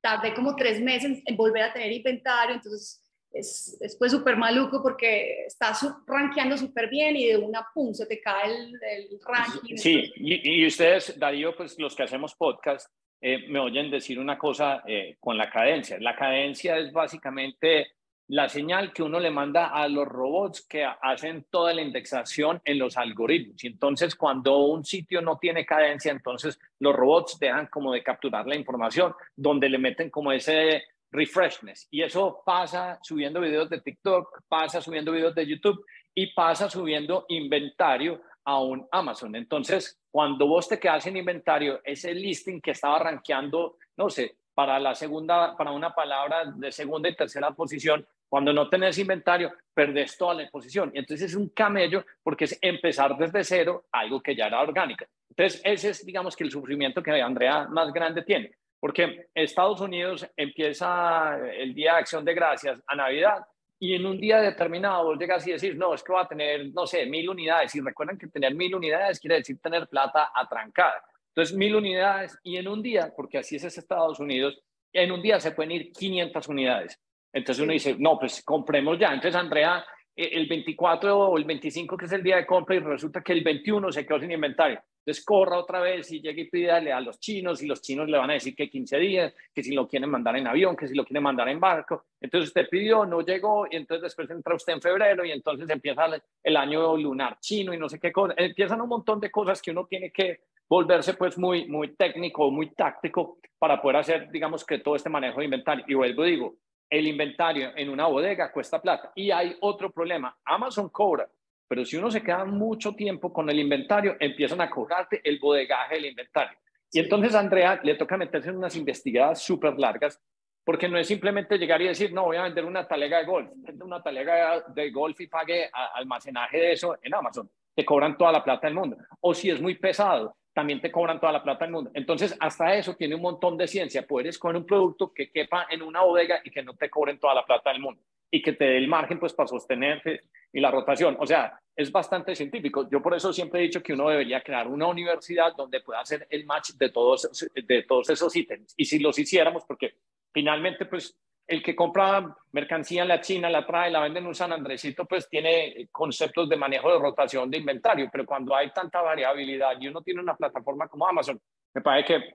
Tardé como tres meses en volver a tener inventario, entonces es, es pues súper maluco porque estás rankeando súper bien y de una pum se te cae el, el ranking. Sí, y, y, ustedes, Darío, pues los que hacemos podcast, eh, me oyen decir una cosa eh, con la cadencia. La cadencia es básicamente la señal que uno le manda a los robots que hacen toda la indexación en los algoritmos. Y entonces cuando un sitio no tiene cadencia, entonces los robots dejan como de capturar la información, donde le meten como ese refreshness. Y eso pasa subiendo videos de TikTok, pasa subiendo videos de YouTube y pasa subiendo inventario a un Amazon. Entonces, cuando vos te quedas en inventario, ese listing que estaba rankeando, no sé, para la segunda, para una palabra de segunda y tercera posición, cuando no tenés inventario, perdés toda la posición. Y entonces es un camello porque es empezar desde cero algo que ya era orgánico. Entonces, ese es, digamos, que el sufrimiento que Andrea más grande tiene. Porque Estados Unidos empieza el Día de Acción de Gracias a Navidad y en un día determinado vos llegas y decís, no, es que va a tener, no sé, mil unidades. Y recuerden que tener mil unidades quiere decir tener plata atrancada. Entonces, mil unidades y en un día, porque así es Estados Unidos, en un día se pueden ir 500 unidades. Entonces uno dice, no, pues compremos ya. Entonces, Andrea, el 24 o el 25, que es el día de compra, y resulta que el 21 se quedó sin inventario. Entonces corra otra vez y llegue y pídale a los chinos y los chinos le van a decir que 15 días, que si lo quieren mandar en avión, que si lo quieren mandar en barco. Entonces usted pidió, no llegó y entonces después entra usted en febrero y entonces empieza el año lunar chino y no sé qué cosa. Empiezan un montón de cosas que uno tiene que volverse pues muy, muy técnico, muy táctico para poder hacer, digamos, que todo este manejo de inventario. Y vuelvo, digo, el inventario en una bodega cuesta plata. Y hay otro problema, Amazon cobra, pero si uno se queda mucho tiempo con el inventario, empiezan a cobrarte el bodegaje del inventario. Y entonces a Andrea le toca meterse en unas investigadas súper largas, porque no es simplemente llegar y decir, no, voy a vender una talega de golf, vende una talega de golf y pague almacenaje de eso en Amazon. Te cobran toda la plata del mundo. O si es muy pesado, también te cobran toda la plata del mundo. Entonces, hasta eso tiene un montón de ciencia. Puedes escoger un producto que quepa en una bodega y que no te cobren toda la plata del mundo y que te dé el margen pues para sostenerte y la rotación. O sea, es bastante científico. Yo por eso siempre he dicho que uno debería crear una universidad donde pueda hacer el match de todos, de todos esos ítems. Y si los hiciéramos, porque finalmente pues el que compra mercancía en la China, la trae, la vende en un San Andresito, pues tiene conceptos de manejo de rotación de inventario, pero cuando hay tanta variabilidad y uno tiene una plataforma como Amazon, me parece que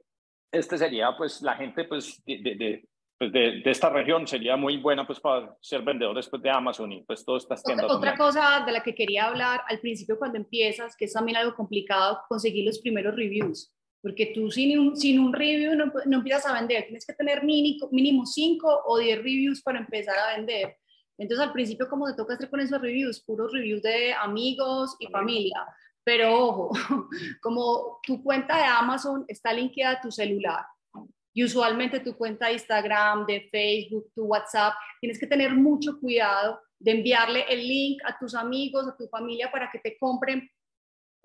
este sería pues la gente pues de, pues de, esta región sería muy buena pues para ser vendedor después de Amazon y pues todas estas tiendas. Otra, otra cosa de la que quería hablar al principio cuando empiezas, que es también algo complicado, conseguir los primeros reviews porque tú sin un, sin un review no, no, empiezas a vender, tienes que tener mínimo, mínimo 5 o 10 reviews para empezar a vender. Entonces al principio como te toca hacer con esos reviews, puros reviews de amigos y familia, pero ojo, <laughs> como tu cuenta de Amazon está linkeada a tu celular y usualmente tu cuenta de Instagram, de Facebook, tu WhatsApp, tienes que tener mucho cuidado de enviarle el link a tus amigos, a tu familia para que te compren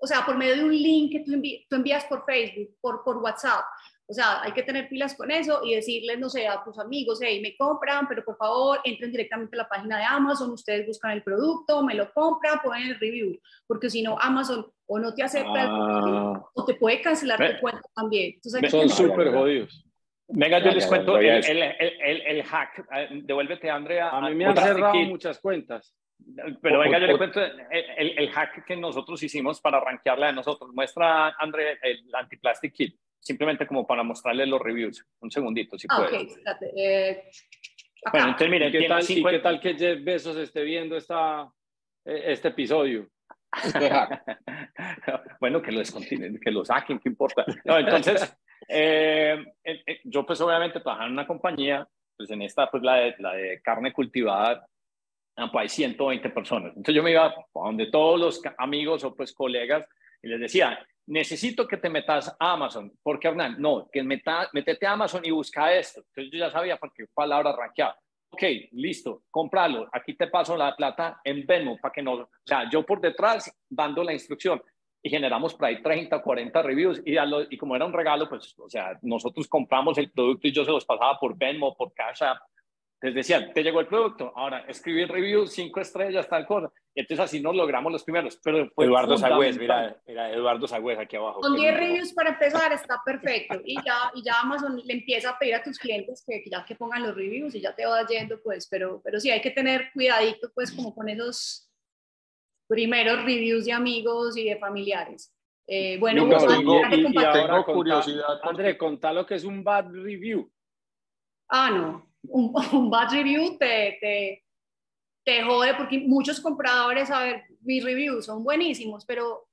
o sea, por medio de un link que tú, envías por Facebook, por, por WhatsApp. O sea, hay que tener pilas con eso y decirles, no sé, a tus amigos, hey, me compran, pero por favor entren directamente a la página de Amazon, ustedes buscan el producto, me lo compran, ponen el review, porque si no, Amazon o no te acepta ah. o te puede cancelar tu cuenta también. Son súper jodidos. Venga, yo les cuento el, el, el, el, hack. Devuélvete, Andrea. A mí me han cerrado muchas cuentas. Pero venga, yo le cuento el, el, hack que nosotros hicimos para rankearla de nosotros. Muestra, André, el Antiplastic Kit, simplemente como para mostrarle los reviews. Un segundito, si ah, puedes. Eh, bueno, entonces miren, ¿Qué tal, qué tal que Jeff Bezos esté viendo esta, eh, este episodio? Este <laughs> bueno, que lo descontinúen, que lo saquen, ¿qué importa? No, entonces, <laughs> eh, yo pues obviamente trabajaba en una compañía, pues en esta, pues la de, la de carne cultivada, Pues hay 120 personas. Entonces yo me iba a donde todos los amigos o pues colegas y les decía, necesito que te metas a Amazon. ¿Por qué, Hernán? No, que meta, metete a Amazon y busca esto. Entonces yo ya sabía por qué palabra rankeaba. Ok, listo, cómpralo. Aquí te paso la plata en Venmo para que no... O sea, yo por detrás dando la instrucción y generamos por ahí 30, 40 reviews y, y como era un regalo, pues, o sea, nosotros compramos el producto y yo se los pasaba por Venmo, por Cash App les decían, te llegó el producto, ahora escribir review, cinco estrellas, tal cosa. Entonces así nos logramos los primeros. Pero Eduardo Sagüez, mira, mira, Eduardo Sagüez aquí abajo. Con 10 reviews para empezar está perfecto. Y ya, y ya Amazon le empieza a pedir a tus clientes que, ya que pongan los reviews y ya te va yendo, pues. Pero, pero sí, hay que tener cuidadito, pues, como con esos primeros reviews de amigos y de familiares. Eh, bueno, vos, y, ahora curiosidad. André, contá lo que es un bad review. Ah, no un, <laughs> un bad review te, te, te jode porque muchos compradores, a ver, mis reviews son buenísimos, pero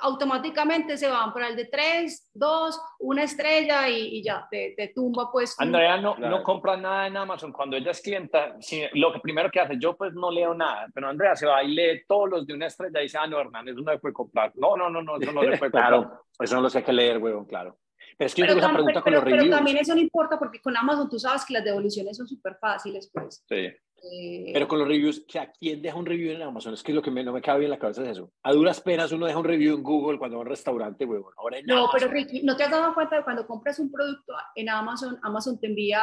automáticamente se van para el de 3, 2, una estrella y, y ya, te, te, tumba pues. Andrea no, no compra nada en Amazon. Cuando ella es clienta, lo que primero que hace, yo pues no leo nada, pero Andrea se va y lee todos los de una estrella y dice, ah, no, Hernán, eso no se puede comprar. No, no, no, no, eso no se puede <laughs> comprar. claro, eso no lo sé que leer, huevón, claro. Pero es que pero, esa pregunta con los reviews. Pero también eso no importa porque con Amazon tú sabes que las devoluciones son súper fáciles, pues. Sí. Eh, pero con los reviews, ¿a quién deja un review en Amazon? Es que lo que me, no me cabe bien en la cabeza es eso. A duras penas uno deja un review en Google cuando va a un restaurante, huevón. Ahora en no, pero Ricky, ¿no te has dado cuenta de cuando compras un producto en Amazon, Amazon te envía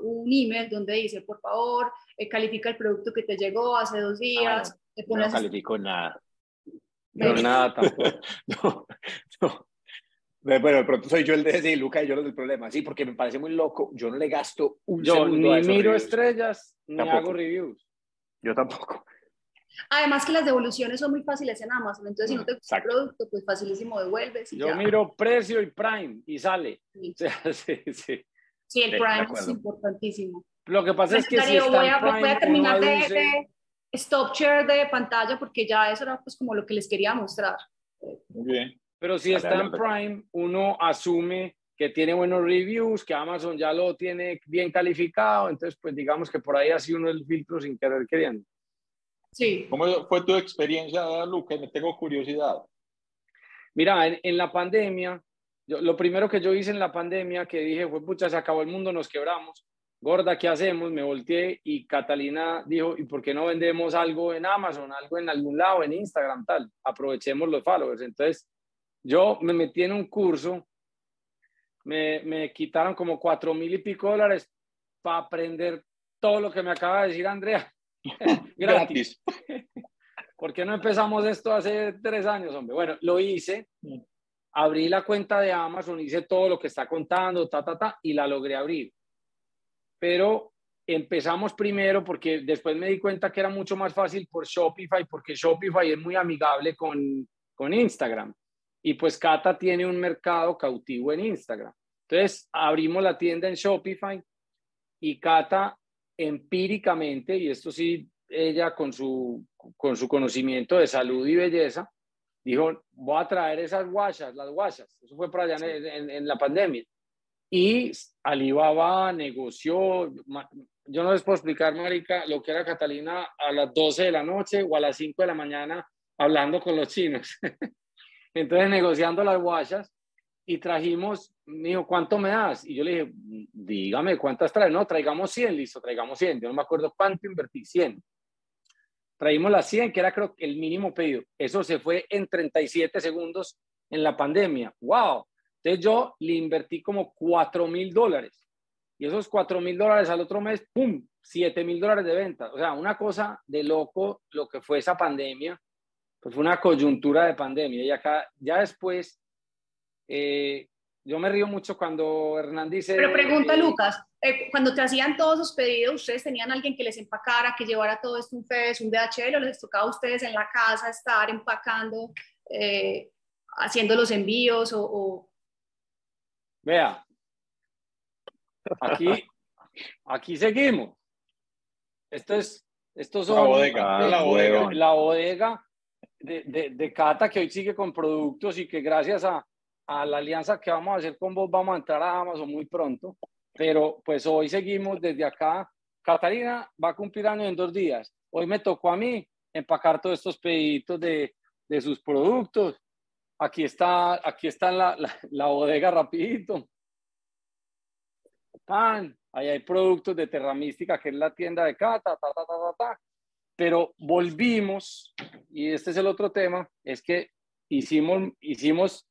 un email donde dice, por favor, eh, califica el producto que te llegó hace dos días? Ah, no, no califico nada. No, nada tampoco. <laughs> no, no. Bueno, de pronto soy yo el de decir, Luca y yo los del problema. Sí, porque me parece muy loco. Yo no le gasto un yo ni miro estrellas, ni hago reviews. Yo tampoco. Además que las devoluciones son muy fáciles en Amazon. Entonces, si no te gusta el producto, pues facilísimo devuelves. yo miro precio y Prime y sale. Sí, <laughs> sí, sí. sí el Prime es importantísimo. Lo que pasa es que si está voy, a, Prime, voy a terminar de, stop share de pantalla porque ya eso era pues como lo que les quería mostrar. Muy bien. Pero si está en Prime, uno asume que tiene buenos reviews, que Amazon ya lo tiene bien calificado, entonces pues digamos que por ahí ha sido uno del filtro sin querer queriendo. Sí. ¿Cómo fue tu experiencia, Lucas? Me tengo curiosidad. Mira, en, la pandemia, lo primero que yo hice en la pandemia, que dije fue, pucha, se acabó el mundo, nos quebramos. Gorda, ¿qué hacemos? Me volteé y Catalina dijo, ¿y por qué no vendemos algo en Amazon, algo en algún lado, en Instagram, tal? Aprovechemos los followers. Entonces, yo me metí en un curso, me, me quitaron como cuatro mil y pico dólares para aprender todo lo que me acaba de decir Andrea. <laughs> Gratis. <laughs> ¿Por qué no empezamos esto hace tres años, hombre? Bueno, lo hice, abrí la cuenta de Amazon, hice todo lo que está contando, ta, ta, ta, y la logré abrir. Pero empezamos primero porque después me di cuenta que era mucho más fácil por Shopify, porque Shopify es muy amigable con, con Instagram. Y pues Cata tiene un mercado cautivo en Instagram. Entonces abrimos la tienda en Shopify y Cata empíricamente, y esto sí, ella con su, con su conocimiento de salud y belleza, dijo, voy a traer esas guachas, las guachas. Eso fue para allá en, en, la pandemia. Y Alibaba negoció, yo no les puedo explicar, Marica, lo que era Catalina a las 12 de la noche o a las 5 de la mañana hablando con los chinos. <laughs> Entonces, negociando las guachas y trajimos me dijo, ¿cuánto me das? Y yo le dije, dígame, ¿cuántas traes? No, traigamos 100, listo, traigamos 100. Yo no me acuerdo cuánto invertí, 100. Traímos las 100, que era creo el mínimo pedido. Eso se fue en 37 segundos en la pandemia. ¡Wow! Entonces yo le invertí como 4 mil dólares. Y esos 4 mil dólares al otro mes, ¡pum! 7 mil dólares de venta. O sea, una cosa de loco lo que fue esa pandemia. Pues fue una coyuntura de pandemia. Y acá, ya después, eh, yo me río mucho cuando Hernán dice... Pero pregunta, Lucas, eh, cuando te hacían todos los pedidos, ¿ustedes tenían alguien que les empacara, que llevara todo esto un FedEx, un DHL, o les tocaba a ustedes en la casa estar empacando, eh, haciendo los envíos o, Vea, aquí, aquí seguimos. Esto es, esto son, la bodega, la bodega, la bodega de, de, de Cata que hoy sigue con productos y que gracias a, a la alianza que vamos a hacer con vos, vamos a entrar a Amazon muy pronto, pero pues hoy seguimos desde acá. Catalina va a cumplir año en dos días. Hoy me tocó a mí empacar todos estos pedidos de, de sus productos. Aquí está, aquí está la, la, bodega rapidito. Pan, ahí hay productos de Terramística, que es la tienda de Cata, ta, ta, ta, ta, ta. Pero volvimos, y este es el otro tema, es que hicimos, hicimos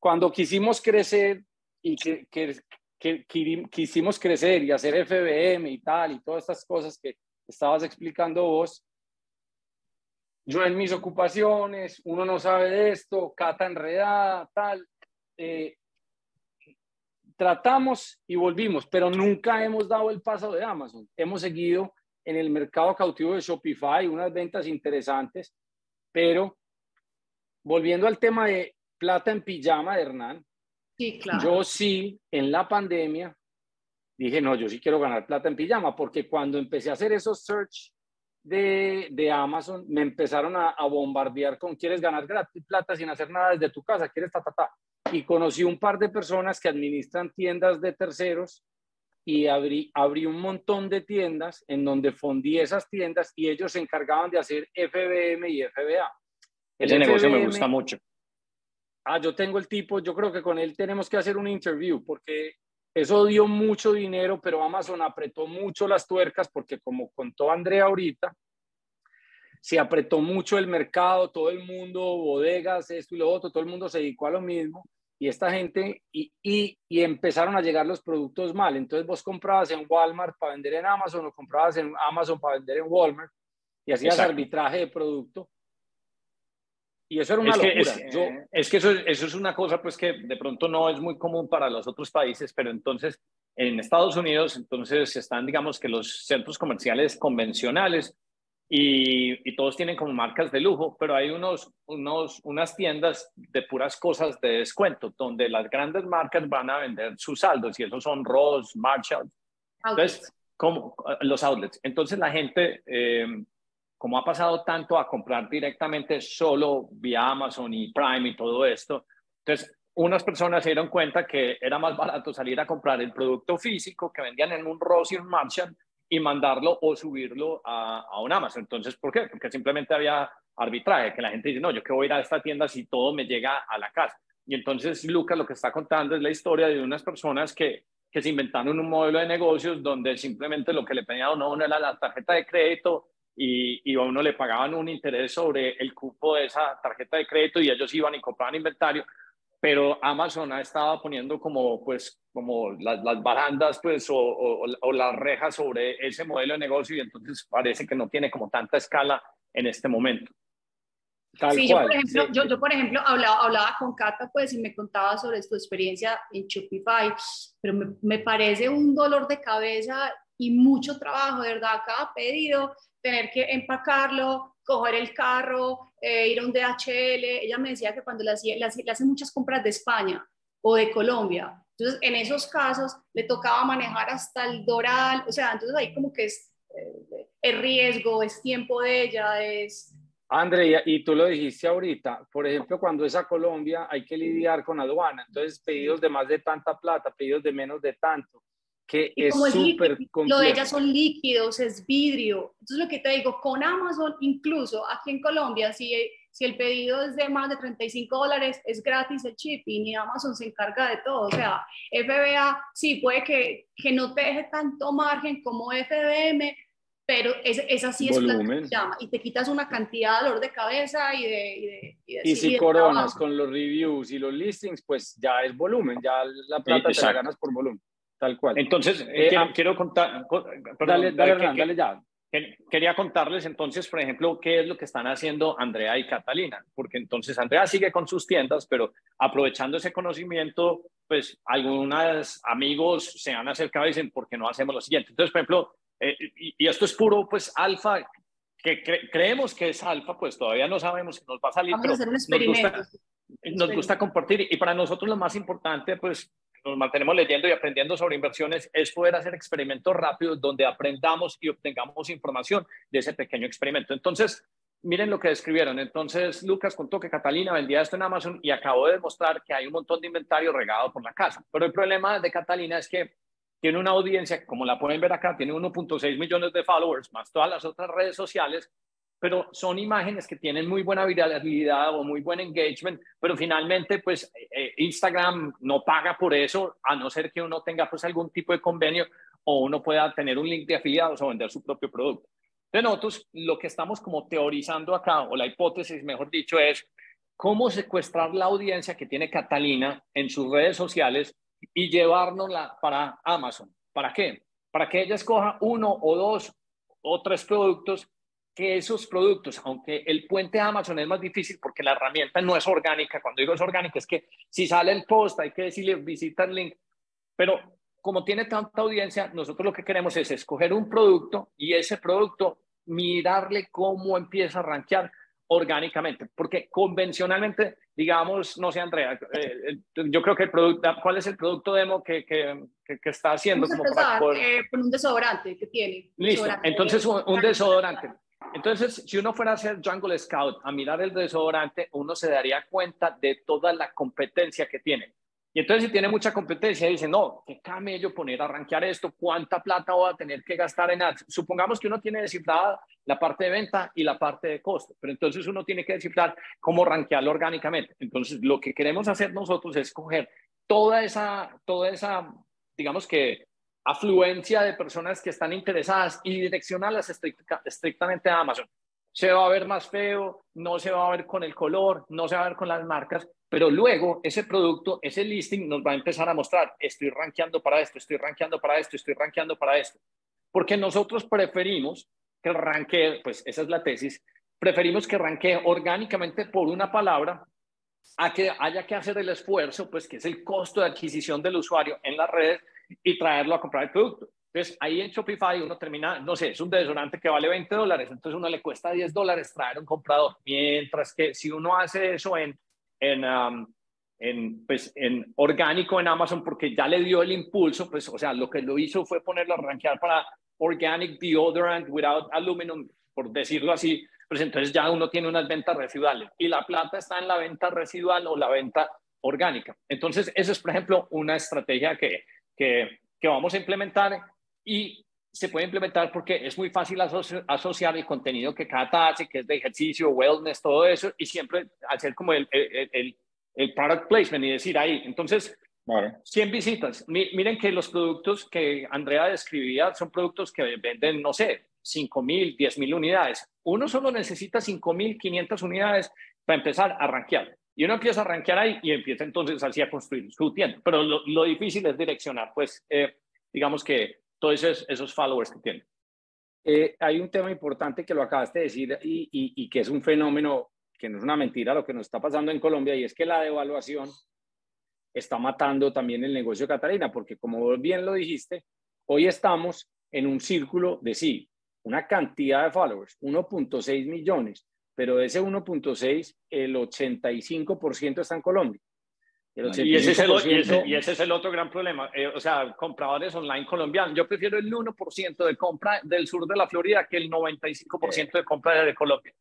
cuando quisimos crecer y que, que, quisimos crecer y hacer FBM y tal, y todas estas cosas que estabas explicando vos, yo en mis ocupaciones, uno no sabe de esto, cata enredada, tal, eh, tratamos y volvimos, pero nunca hemos dado el paso de Amazon. Hemos seguido en el mercado cautivo de Shopify, unas ventas interesantes, pero volviendo al tema de plata en pijama de Hernán. Sí, claro. Yo sí, en la pandemia, dije, no, yo sí quiero ganar plata en pijama, porque cuando empecé a hacer esos search de, de Amazon, me empezaron a, a, bombardear con, ¿quieres ganar gratis plata sin hacer nada desde tu casa? ¿Quieres ta, ta, ta? Y conocí un par de personas que administran tiendas de terceros y abrí, abrí un montón de tiendas en donde fundí esas tiendas y ellos se encargaban de hacer FBM y FBA. Ese negocio me gusta mucho ah, yo tengo el tipo, yo creo que con él tenemos que hacer un interview porque eso dio mucho dinero, pero Amazon apretó mucho las tuercas porque como contó Andrea ahorita, se apretó mucho el mercado, todo el mundo, bodegas, esto y lo otro, todo el mundo se dedicó a lo mismo y esta gente, y, y, y empezaron a llegar los productos mal. Entonces vos comprabas en Walmart para vender en Amazon o comprabas en Amazon para vender en Walmart y hacías arbitraje de producto y eso era una es locura. Que, es, Yo, es que eso, eso es una cosa pues que de pronto no es muy común para los otros países, pero entonces en Estados Unidos entonces están digamos que los centros comerciales convencionales y, y, todos tienen como marcas de lujo, pero hay unos, unos, unas tiendas de puras cosas de descuento, donde las grandes marcas van a vender sus saldos, y esos son Ross, Marshall, entonces, como, los outlets. Entonces la gente, eh, como ha pasado tanto a comprar directamente solo vía Amazon y Prime y todo esto, entonces unas personas se dieron cuenta que era más barato salir a comprar el producto físico que vendían en un Ross y un Marshall y mandarlo o subirlo a, a un Amazon. Entonces, ¿por qué? Porque simplemente había arbitraje, que la gente dice, no, yo que voy a ir a esta tienda si todo me llega a la casa. Y entonces Lucas lo que está contando es la historia de unas personas que, que se inventaron un modelo de negocios donde simplemente lo que le pedían a uno era la tarjeta de crédito y, y, a uno le pagaban un interés sobre el cupo de esa tarjeta de crédito y ellos iban y compraban inventario, pero Amazon ha estado poniendo como, pues, como las, las barandas pues, o, o, o, las rejas sobre ese modelo de negocio y entonces parece que no tiene como tanta escala en este momento. Tal sí, cual. Yo, por ejemplo, yo, yo, por ejemplo, hablaba, hablaba con Cata, pues, y me contaba sobre tu experiencia en Shopify, pero me, me parece un dolor de cabeza y mucho trabajo, de verdad, cada pedido, tener que empacarlo, coger el carro, eh, ir a un DHL. Ella me decía que cuando le hacía, le muchas compras de España o de Colombia, entonces en esos casos le tocaba manejar hasta el Doral, o sea, entonces ahí como que es, eh, es riesgo, es tiempo de ella, es... Andrea, y tú lo dijiste ahorita, por ejemplo, cuando es a Colombia hay que lidiar con aduana, entonces pedidos de más de tanta plata, pedidos de menos de tanto, que y es súper complejo. Lo de ellas son líquidos, es vidrio. Entonces lo que te digo, con Amazon, incluso aquí en Colombia, si, si el pedido es de más de 35 dólares, es gratis el shipping y Amazon se encarga de todo. O sea, FBA sí puede que, que no te deje tanto margen como FBM, pero es, esa sí es Volumen. llama y te quitas una cantidad de dolor de cabeza y de... Y, de, y, de, y si y coronas con los reviews y los listings, pues ya es volumen, ya la plata sí, te la ganas por volumen. Tal cual. Entonces, eh, quiero, ah, quiero, contar. Perdón, dale, dale, que, Hernán, dale ya. Quería contarles entonces, por ejemplo, qué es lo que están haciendo Andrea y Catalina, porque entonces Andrea sigue con sus tiendas, pero aprovechando ese conocimiento, pues algunos amigos se han acercado y dicen, ¿por qué no hacemos lo siguiente? Entonces, por ejemplo, eh, y, y, esto es puro, pues, alfa, que cre creemos que es alfa, pues todavía no sabemos si nos va a salir, Vamos pero a hacer un nos, gusta, nos gusta compartir. Y para nosotros lo más importante, pues, nos mantenemos leyendo y aprendiendo sobre inversiones es poder hacer experimentos rápidos donde aprendamos y obtengamos información de ese pequeño experimento. Entonces, miren lo que describieron. Entonces, Lucas contó que Catalina vendía esto en Amazon y acabó de demostrar que hay un montón de inventario regado por la casa. Pero el problema de Catalina es que tiene una audiencia, como la pueden ver acá, tiene 1.6 millones de followers, más todas las otras redes sociales, pero son imágenes que tienen muy buena viralidad o muy buen engagement, pero finalmente pues eh, Instagram no paga por eso, a no ser que uno tenga pues algún tipo de convenio o uno pueda tener un link de afiliados o vender su propio producto. De nosotros lo que estamos como teorizando acá, o la hipótesis mejor dicho, es cómo secuestrar la audiencia que tiene Catalina en sus redes sociales y llevárnosla para Amazon. ¿Para qué? Para que ella escoja uno o dos o tres productos que esos productos, aunque el puente Amazon es más difícil porque la herramienta no es orgánica, cuando digo es orgánica es que si sale el post hay que decirle visita el link, pero como tiene tanta audiencia, nosotros lo que queremos es escoger un producto y ese producto mirarle cómo empieza a rankear orgánicamente, porque convencionalmente, digamos, no sé, Andrea, eh, yo creo que el producto, ¿cuál es el producto demo que, que, que, que está haciendo? Como para poder... eh, con un desodorante que tiene. Listo, entonces un, un desodorante. Entonces, si uno fuera a hacer Jungle Scout, a mirar el desodorante, uno se daría cuenta de toda la competencia que tiene. Y entonces, si tiene mucha competencia, dice, no, qué camello poner a rankear esto, cuánta plata voy a tener que gastar en ads. Supongamos que uno tiene descifrada la parte de venta y la parte de costo, pero entonces uno tiene que descifrar cómo rankearlo orgánicamente. Entonces, lo que queremos hacer nosotros es coger toda esa, toda esa, digamos que afluencia de personas que están interesadas y direccionarlas estrictamente a Amazon. Se va a ver más feo, no se va a ver con el color, no se va a ver con las marcas, pero luego ese producto, ese listing nos va a empezar a mostrar, estoy rankeando para esto, estoy rankeando para esto, estoy rankeando para esto. Porque nosotros preferimos que ranquee, pues esa es la tesis, preferimos que ranquee orgánicamente por una palabra a que haya que hacer el esfuerzo, pues que es el costo de adquisición del usuario en las redes y traerlo a comprar el producto. Entonces, ahí en Shopify uno termina, no sé, es un desodorante que vale 20 dólares, entonces uno le cuesta 10 dólares traer un comprador. Mientras que si uno hace eso en, en, um, en, pues, en orgánico en Amazon, porque ya le dio el impulso, pues, o sea, lo que lo hizo fue ponerlo a rankear para organic deodorant without aluminum, por decirlo así, pues entonces ya uno tiene unas ventas residuales y la plata está en la venta residual o la venta orgánica. Entonces, eso es, por ejemplo, una estrategia que, que, que vamos a implementar y se puede implementar porque es muy fácil asociar el contenido que cada hace, que es de ejercicio, wellness, todo eso, y siempre hacer como el, el, el, product placement y decir ahí. Entonces, 100 visitas. Miren que los productos que Andrea describía son productos que venden, no sé, 5 mil, 10 mil unidades. Uno solo necesita 5 mil 500 unidades para empezar a rankear. Y uno empieza a rankear ahí y empieza entonces así a construir su tienda. Pero lo, difícil es direccionar, pues, eh, digamos que todos esos, followers que tienen. Eh, hay un tema importante que lo acabaste de decir y, y, que es un fenómeno que no es una mentira lo que nos está pasando en Colombia y es que la devaluación está matando también el negocio de Catalina, porque como bien lo dijiste, hoy estamos en un círculo de sí, una cantidad de followers, 1.6 millones, pero de ese 1.6, el 85% está en Colombia. Y ese, es el, y, ese, es el, otro gran problema. Eh, o sea, compradores online colombianos. Yo prefiero el 1% de compra del sur de la Florida que el 95% de compra de Colombia.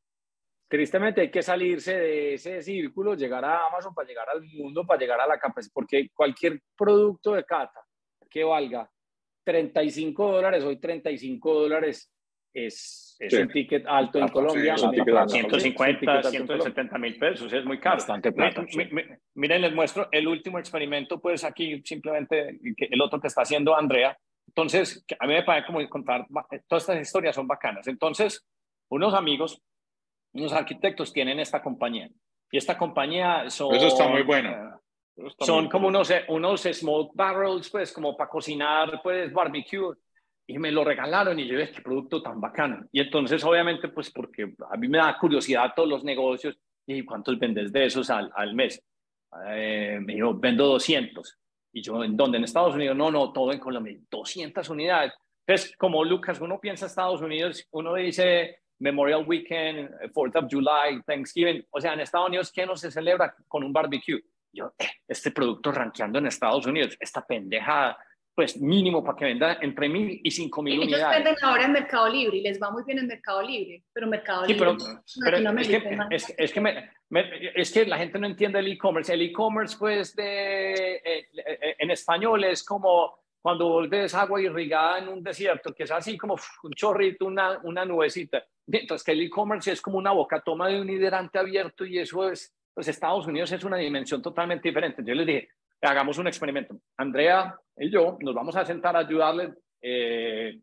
Tristemente hay que salirse de ese círculo, llegar a Amazon para llegar al mundo, para llegar a la capacidad, porque cualquier producto de Cata que valga 35 dólares, hoy 35 dólares es, es un ticket alto en Colombia. 150, 170 mil pesos, es muy caro. Bastante plata. Miren, les muestro el último experimento, pues aquí simplemente el otro que está haciendo Andrea. Entonces, a mí me parece como contar, todas estas historias son bacanas. Entonces, unos amigos, unos arquitectos tienen esta compañía. Y esta compañía son... Eso está muy bueno. son como unos, unos smoke barrels, pues, como para cocinar, pues, barbecue y me lo regalaron y yo dije, qué producto tan bacano. Y entonces, obviamente, pues porque a mí me da curiosidad todos los negocios y cuántos vendes de esos al, al mes. Eh, me dijo, vendo 200. Y yo, ¿en dónde? En Estados Unidos. No, no, todo en Colombia. 200 unidades. Entonces, como Lucas, uno piensa Estados Unidos, uno dice Memorial Weekend, 4th of July, Thanksgiving. O sea, en Estados Unidos, ¿qué no se celebra con un barbecue? Yo, eh, este producto rankeando en Estados Unidos, esta pendejada pues mínimo para que venda entre mil y cinco mil unidades. Ellos venden ahora en Mercado Libre y les va muy bien en Mercado Libre, pero Mercado Libre pero, es, que, es, que es que la gente no entiende el e-commerce. El e-commerce, pues, de, eh, eh, en español es como cuando volves agua irrigada en un desierto, que es así como un chorrito, una, una nubecita. Mientras que el e-commerce es como una boca toma de un hidrante abierto y eso es, pues Estados Unidos es una dimensión totalmente diferente. Yo les dije, hagamos un experimento. Andrea y yo nos vamos a sentar a ayudarle eh,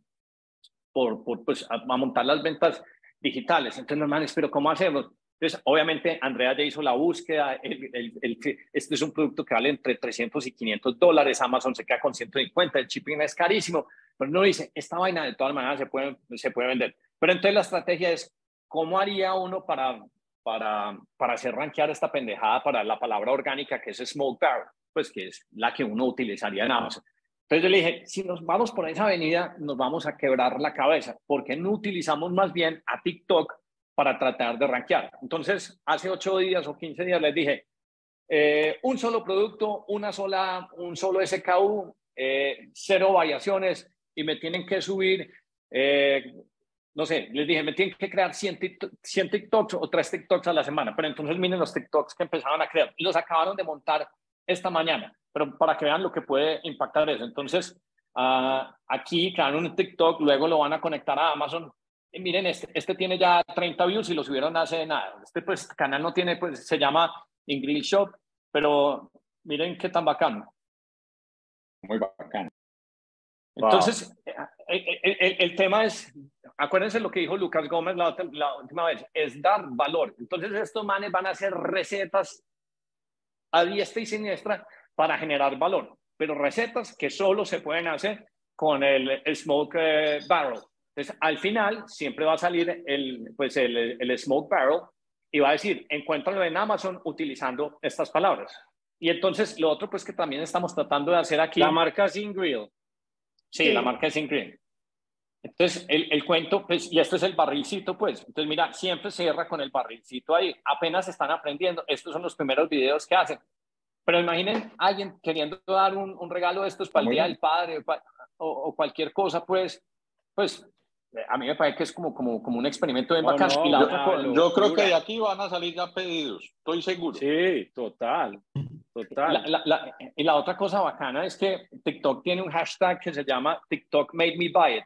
por, pues, a, montar las ventas digitales. Entonces, hermanos, pero ¿cómo hacemos? Entonces, obviamente, Andrea ya hizo la búsqueda. El, este es un producto que vale entre 300 y 500 dólares. Amazon se queda con 150. El shipping es carísimo. Pero no dice, esta vaina de todas maneras se puede, se puede vender. Pero entonces la estrategia es, ¿cómo haría uno para, para, para hacer rankear esta pendejada para la palabra orgánica que es smoke barrel? Pues que es la que uno utilizaría en Amazon. Entonces le dije, si nos vamos por esa avenida, nos vamos a quebrar la cabeza. ¿Por qué no utilizamos más bien a TikTok para tratar de rankear? Entonces, hace ocho días o 15 días les dije, eh, un solo producto, una sola, un solo SKU, eh, cero variaciones y me tienen que subir, eh, no sé, les dije, me tienen que crear 100, 100 TikToks o 3 TikToks a la semana. Pero entonces miren los TikToks que empezaban a crear. Los acabaron de montar esta mañana, pero para que vean lo que puede impactar eso. Entonces, uh, aquí crearon un TikTok, luego lo van a conectar a Amazon. Y miren, este, este tiene ya 30 views y lo subieron hace nada. Este pues, canal no tiene, pues se llama Ingrid Shop, pero miren qué tan bacano. Muy bacano. Entonces, eh, eh, eh, el, el, tema es, acuérdense lo que dijo Lucas Gómez la, la, última vez, es dar valor. Entonces, estos manes van a hacer recetas a diestra y siniestra para generar valor, pero recetas que solo se pueden hacer con el, smoke eh, barrel. Entonces, al final siempre va a salir el, pues el, el smoke barrel y va a decir, encuéntralo en Amazon utilizando estas palabras. Y entonces lo otro pues que también estamos tratando de hacer aquí. La marca Sin Grill. Sí, la marca Sin Grill. Entonces, el, el, cuento, pues, y esto es el barrilcito, pues. Entonces, mira, siempre cierra con el barrilcito ahí. Apenas están aprendiendo. Estos son los primeros videos que hacen. Pero imaginen alguien queriendo dar un, un regalo de estos para el Día del Padre o, cualquier cosa, pues, pues, a mí me parece que es como, como, como un experimento de no, yo, creo que de aquí van a salir ya pedidos, estoy seguro. Sí, total. Total. y la otra cosa bacana es que TikTok tiene un hashtag que se llama TikTok made me buy it.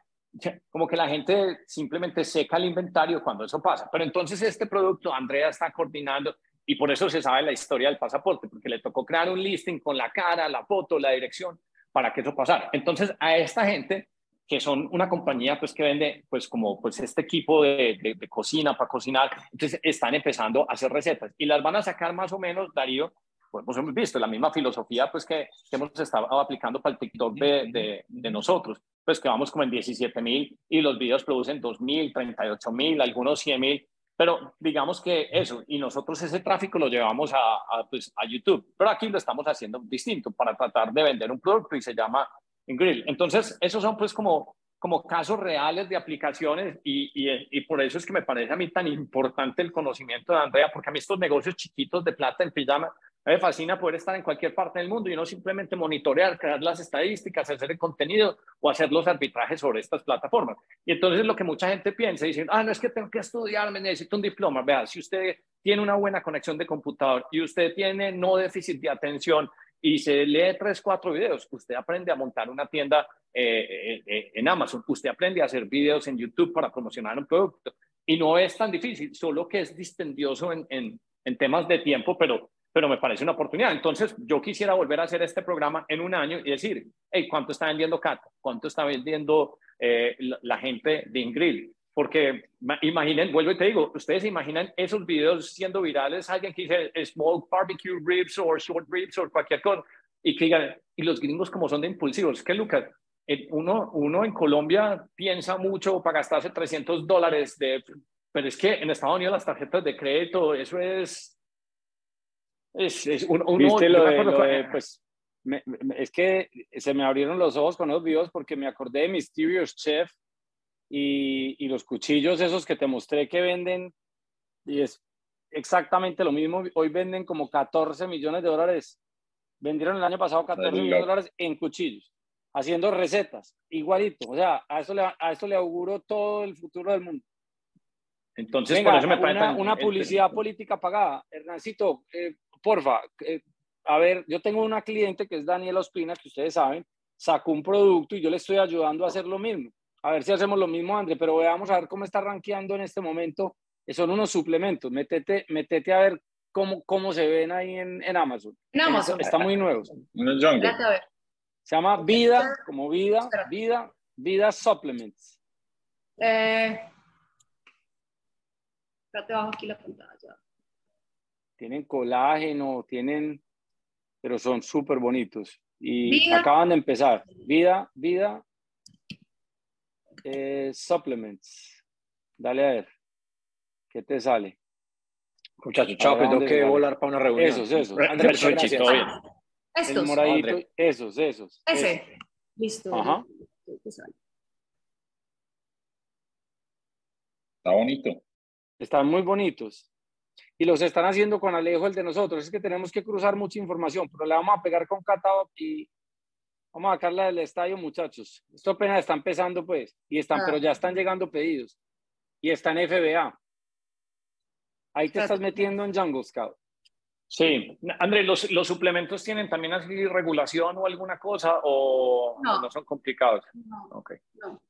Como que la gente simplemente seca el inventario cuando eso pasa. Pero entonces este producto Andrea está coordinando y por eso se sabe la historia del pasaporte, porque le tocó crear un listing con la cara, la foto, la dirección para que eso pasara. Entonces a esta gente que son una compañía pues que vende pues como pues este equipo de, de, cocina para cocinar, entonces están empezando a hacer recetas y las van a sacar más o menos, Darío, pues, pues hemos visto la misma filosofía pues que, hemos estado aplicando para el TikTok de, de, nosotros, pues que vamos como en 17 mil y los videos producen 2 mil, 38 mil, algunos 100 mil, pero digamos que eso, y nosotros ese tráfico lo llevamos a, a, pues, a YouTube, pero aquí lo estamos haciendo distinto para tratar de vender un producto y se llama Grill. Entonces, esos son pues como, como casos reales de aplicaciones y, y, y, por eso es que me parece a mí tan importante el conocimiento de Andrea, porque a mí estos negocios chiquitos de plata en pijama me fascina poder estar en cualquier parte del mundo y no simplemente monitorear, crear las estadísticas, hacer el contenido o hacer los arbitrajes sobre estas plataformas. Y entonces lo que mucha gente piensa, dicen, ah, no es que tengo que estudiar, me necesito un diploma. Vea, si usted tiene una buena conexión de computador y usted tiene no déficit de atención y se lee tres, cuatro videos, usted aprende a montar una tienda eh, eh, eh, en Amazon, usted aprende a hacer videos en YouTube para promocionar un producto. Y no es tan difícil, solo que es dispendioso en, en, en temas de tiempo, pero, pero me parece una oportunidad. Entonces, yo quisiera volver a hacer este programa en un año y decir, hey, ¿cuánto está vendiendo Cata? ¿Cuánto está vendiendo la, la, gente de Ingrid? Porque imaginen, vuelvo y te digo, ustedes imaginan esos videos siendo virales, alguien que dice smoked barbecue ribs o short ribs o cualquier cosa, y que digan, y los gringos como son de impulsivos, que Lucas, uno, uno en Colombia piensa mucho para gastarse 300 dólares, de, pero es que en Estados Unidos las tarjetas de crédito, eso es... es, es uno, ¿Viste lo de, pues, es que se me abrieron los ojos con los videos porque me acordé de Mysterious Chef y, los cuchillos esos que te mostré que venden, y es exactamente lo mismo, hoy venden como 14 millones de dólares, vendieron el año pasado 14 millones de dólares en cuchillos, haciendo recetas, igualito, o sea, a eso le, a esto le auguro todo el futuro del mundo. Entonces, por eso me una, una publicidad política pagada. Hernancito, eh, porfa, eh, a ver, yo tengo una cliente que es Daniela Ospina, que ustedes saben, sacó un producto y yo le estoy ayudando a hacer lo mismo a ver si hacemos lo mismo, André, pero veamos a ver cómo está rankeando en este momento. Son unos suplementos. Métete, métete a ver cómo, cómo se ven ahí en, en Amazon. En Amazon. Está muy nuevo. Se llama Vida, como vida, vida, vida supplements. Eh, espérate, bajo aquí la pantalla. Tienen colágeno, tienen, pero son súper bonitos. Y acaban de empezar. Vida, vida, eh, supplements. Dale a ver. ¿Qué te sale? Muchachos, chao, que tengo que volar para una reunión. Esos, esos. Andrés, Estos. El moradito, esos, esos. Ese. Listo. Ajá. Está bonito. Están muy bonitos. Y los están haciendo con Alejo, el de nosotros. Es que tenemos que cruzar mucha información, pero le vamos a pegar con Catao y Vamos a sacarla del estadio, muchachos. Esto apenas está empezando, pues, y están, pero ya están llegando pedidos. Y está en FBA. Ahí te estás metiendo en Jungle Scout. Sí, André, ¿los, ¿los, suplementos tienen también así regulación o alguna cosa o no, son complicados? No, okay. no.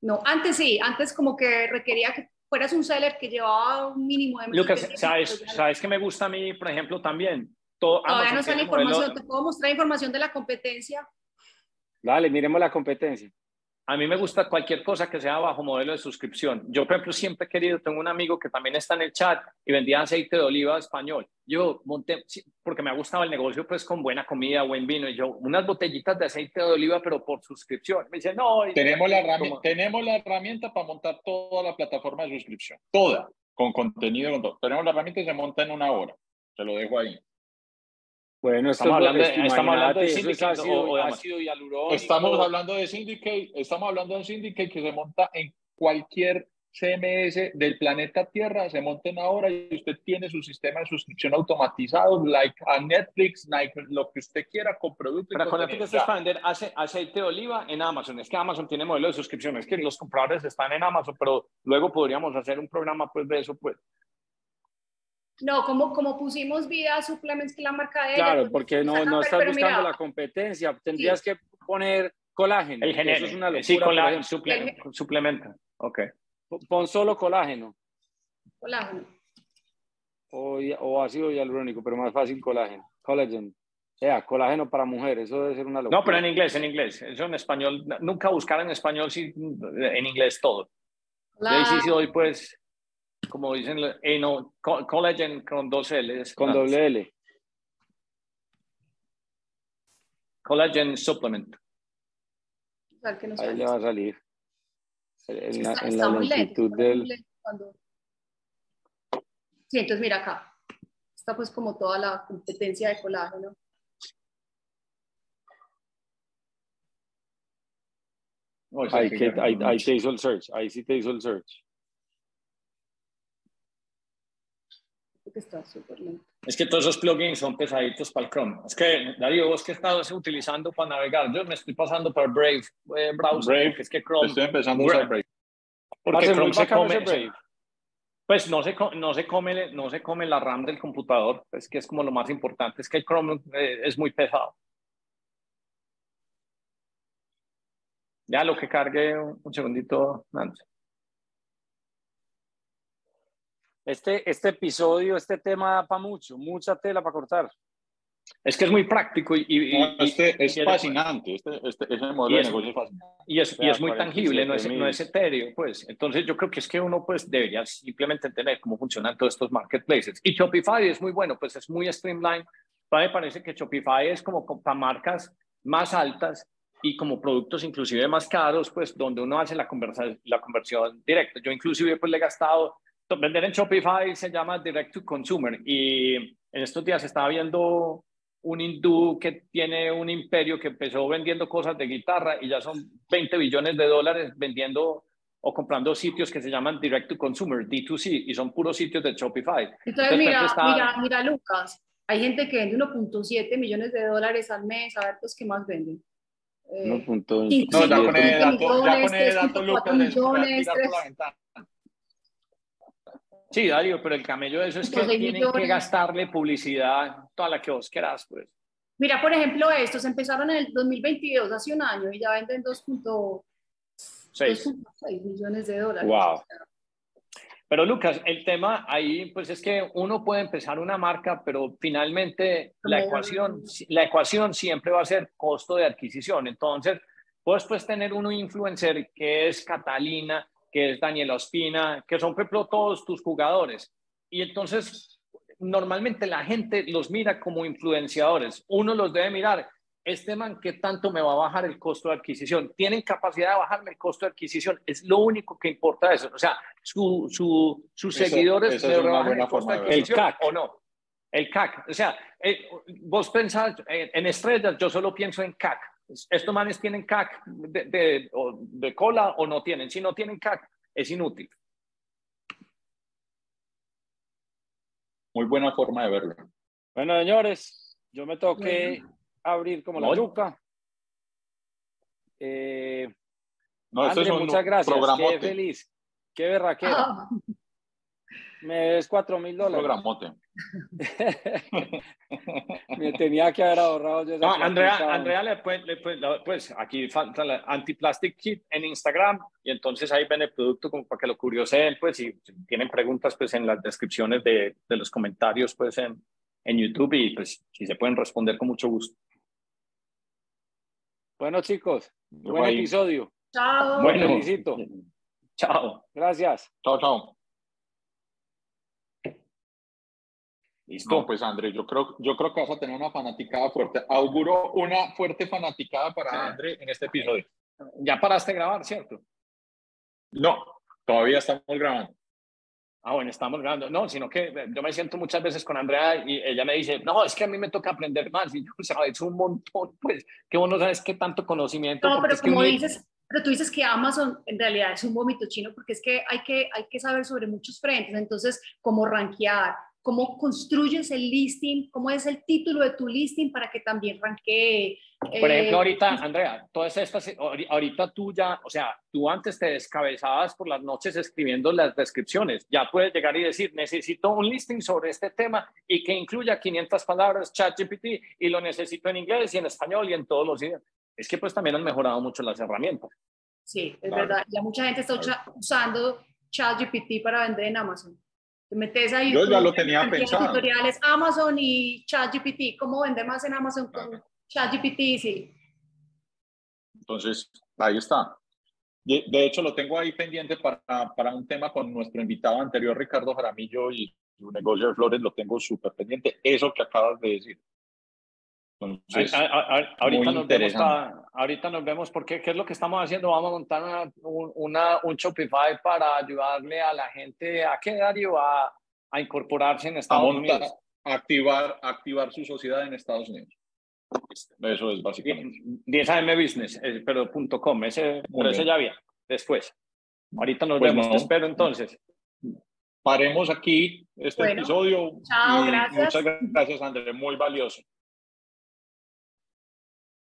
No, antes sí, antes como que requería que fueras un seller que llevaba un mínimo de... Lucas, ¿sabes, ¿sabes que me gusta a mí, por ejemplo, también? Todo, Todavía no sale información, te puedo mostrar información de la competencia Dale, miremos la competencia. A mí me gusta cualquier cosa que sea bajo modelo de suscripción. Yo, por ejemplo, siempre he querido, tengo un amigo que también está en el chat y vendía aceite de oliva español. Yo monté, porque me ha gustado el negocio, pues con buena comida, buen vino. Y yo, unas botellitas de aceite de oliva, pero por suscripción. Me dice, no. Tenemos, la herramienta, tenemos la herramienta para montar toda la plataforma de suscripción. Toda, con contenido, con todo. Tenemos la herramienta y se monta en una hora. Se lo dejo ahí. Bueno, estamos hablando, de, estamos hablando de Syndicate o, ácido Estamos hablando de Syndicate, estamos hablando de Syndicate que se monta en cualquier CMS del planeta Tierra, se monta en ahora y usted tiene su sistema de suscripción automatizado, like a Netflix, like lo que usted quiera con productos. Para con Netflix es para vender aceite de oliva en Amazon. Es que Amazon tiene modelo de suscripción, es que los compradores están en Amazon, pero luego podríamos hacer un programa pues de eso, pues. No, como, como pusimos vida suplements que la marca de. Claro, pues, porque no, no estás buscando la competencia. Tendrías que poner colágeno. El Eso es una locura. Sí, colágeno, suple- suplementa. Ok. Pon solo colágeno. Colágeno. O, o ácido hialurónico, pero más fácil colágeno. Collagen. sea, colágeno para mujeres, eso debe ser una locura. No, pero en inglés, en inglés. Eso en español. Nunca buscar en español, sí, en inglés todo. Y ahí sí, sí doy, pues, como dicen, eh, no, co- collagen con dos L's. Con Ah, doble L. Collagen supplement. Que no Ahí sale. le va a salir. En la, Está- en la muy del... cuando- Sí, entonces mira acá. Está pues como toda la competencia de colágeno. O sea, Ahí, que- que, ahí, ahí te hizo el search. Ahí sí te hizo el search. Está súper lento. Es que todos esos plugins son pesaditos para el Chrome. Es que, Darío, vos que estás utilizando para navegar, yo me estoy pasando por Brave eh, browser, Brave. es que Chrome, Estoy empezando a usar Brave. porque Chrome se come, Brave. pues no se, no se come, no se come la RAM del computador, es que es como lo más importante, es que el Chrome eh, es muy pesado. Ya lo que cargue un, un segundito, Nancy. Este, este episodio, este tema da para mucho, mucha tela para cortar. Es que es muy práctico y, y- y- No, este es y- fascinante. Este, este, ese modelo Y de es- negocio es fascinante. y es, y Vea, es muy tangible, no es, 47.000. no es etéreo, pues. Entonces yo creo que es que uno pues debería simplemente entender cómo funcionan todos estos marketplaces. Y Shopify es muy bueno, pues es muy streamline. A mí me parece que Shopify es como para marcas más altas y como productos inclusive más caros, pues donde uno hace la, conversa, la conversión directa. Yo inclusive pues le he gastado, vender en Shopify se llama Direct to Consumer y en estos días estaba viendo un hindú que tiene un imperio que empezó vendiendo cosas de guitarra y ya son 20 billones de dólares vendiendo o comprando sitios que se llaman Direct to Consumer, D2C, y son puros sitios de Shopify. Entonces, Entonces, mira, está- mira, mira, Lucas, hay gente que vende 1.7 millones de dólares al mes, a ver, pues, ¿qué más venden? Eh, 1.7. sí, No, ya sí, pone siete dato, ya millones, pone dato 3.4 Lucas de millones, Sí, Darío, pero el camello de eso es que Entonces, tienen millones. que gastarle publicidad, toda la que vos quieras, pues. Mira, por ejemplo, estos empezaron en el 2022, hace un año, y ya venden 2.6 Seis. millones de dólares. Wow. Pero Lucas, el tema ahí, pues es que uno puede empezar una marca, pero finalmente la ecuación, la ecuación siempre va a ser costo de adquisición. Entonces, puedes pues tener un influencer que es Catalina, que es Daniela Ospina, que son, por ejemplo, todos tus jugadores. Y entonces, normalmente la gente los mira como influenciadores. Uno los debe mirar. Este man, ¿qué tanto me va a bajar el costo de adquisición? ¿Tienen capacidad de bajarme el costo de adquisición? Es lo único que importa eso. O sea, su, su, sus Esa- seguidores esa me rebajan el costo de adquisición El CAC. o no. El CAC. O sea, eh, vos pensás eh, en estrellas, yo solo pienso en CAC. Estos manes tienen CAC de, de, cola o no tienen. Si no tienen CAC, es inútil. Muy buena forma de verlo. Bueno, señores, yo me tengo que abrir como la No. yuca. Eh, No, André, muchas gracias. Qué feliz. Qué berraquera. Ah, Me des cuatro mil Un dólares. programote. <laughs> Me tenía que haber ahorrado yo No, Andrea. Andrea le puede, le puede- la- pues aquí falta la Anti-Plastic Kit en Instagram y entonces ahí ven el producto como para que lo curioseen, pues si, tienen preguntas, pues en las descripciones de, de los comentarios, pues en, en YouTube y pues si se pueden responder con mucho gusto. Bueno, chicos, Yo buen episodio. Chao. Bueno, felicito. chao. Gracias. Chao, chao. Listo. No, pues André, yo creo, yo creo que vas a tener una fanaticada fuerte. Auguro una fuerte fanaticada para André en este episodio. Ya paraste de grabar, ¿cierto? No, todavía estamos grabando. Ah, bueno, estamos grabando. No, sino que eh, yo me siento muchas veces con Andrea y ella me dice, no, es que a mí me toca aprender más. Y yo, sabes, un montón, pues, que vos no sabes qué tanto conocimiento. No, pero es que como uno- dices, pero tú dices que Amazon en realidad es un vómito chino porque es que hay que, hay que saber sobre muchos frentes, entonces, cómo rankear, cómo construyes el listing, cómo es el título de tu listing para que también ranquee. Por ejemplo, eh, ahorita, <laughs> Andrea, todas estas, ahorita tú ya, o sea, tú antes te descabezabas por las noches escribiendo las descripciones, ya puedes llegar y decir, necesito un listing sobre este tema y que incluya 500 palabras ChatGPT y lo necesito en inglés y en español y en todos los idiomas. Es que pues también han mejorado mucho las herramientas. Sí, es verdad. Ya mucha gente está usando ChatGPT para vender en Amazon. Te metes ahí. Yo ya lo tenía pensado. Tutoriales Amazon y ChatGPT. ¿Cómo vender más en Amazon con ChatGPT? Sí. Entonces, ahí está. De, de, hecho, lo tengo ahí pendiente para, para un tema con nuestro invitado anterior, Ricardo Jaramillo, y su negocio de flores, lo tengo súper pendiente. Eso que acabas de decir. Entonces, ahorita, nos vemos ahorita nos vemos porque ¿qué es lo que estamos haciendo? Vamos a montar una, un Shopify para ayudarle a la gente a qué Dario a, a incorporarse en Estados Unidos. Activar, activar su sociedad en Estados Unidos. Eso es básicamente. 10AM Business, eh, pero .com, ese, pero ese ya había, después. Ahorita nos pues vemos, te espero entonces. Paremos aquí este episodio. Chao, gracias. Muchas gracias, André, muy valioso.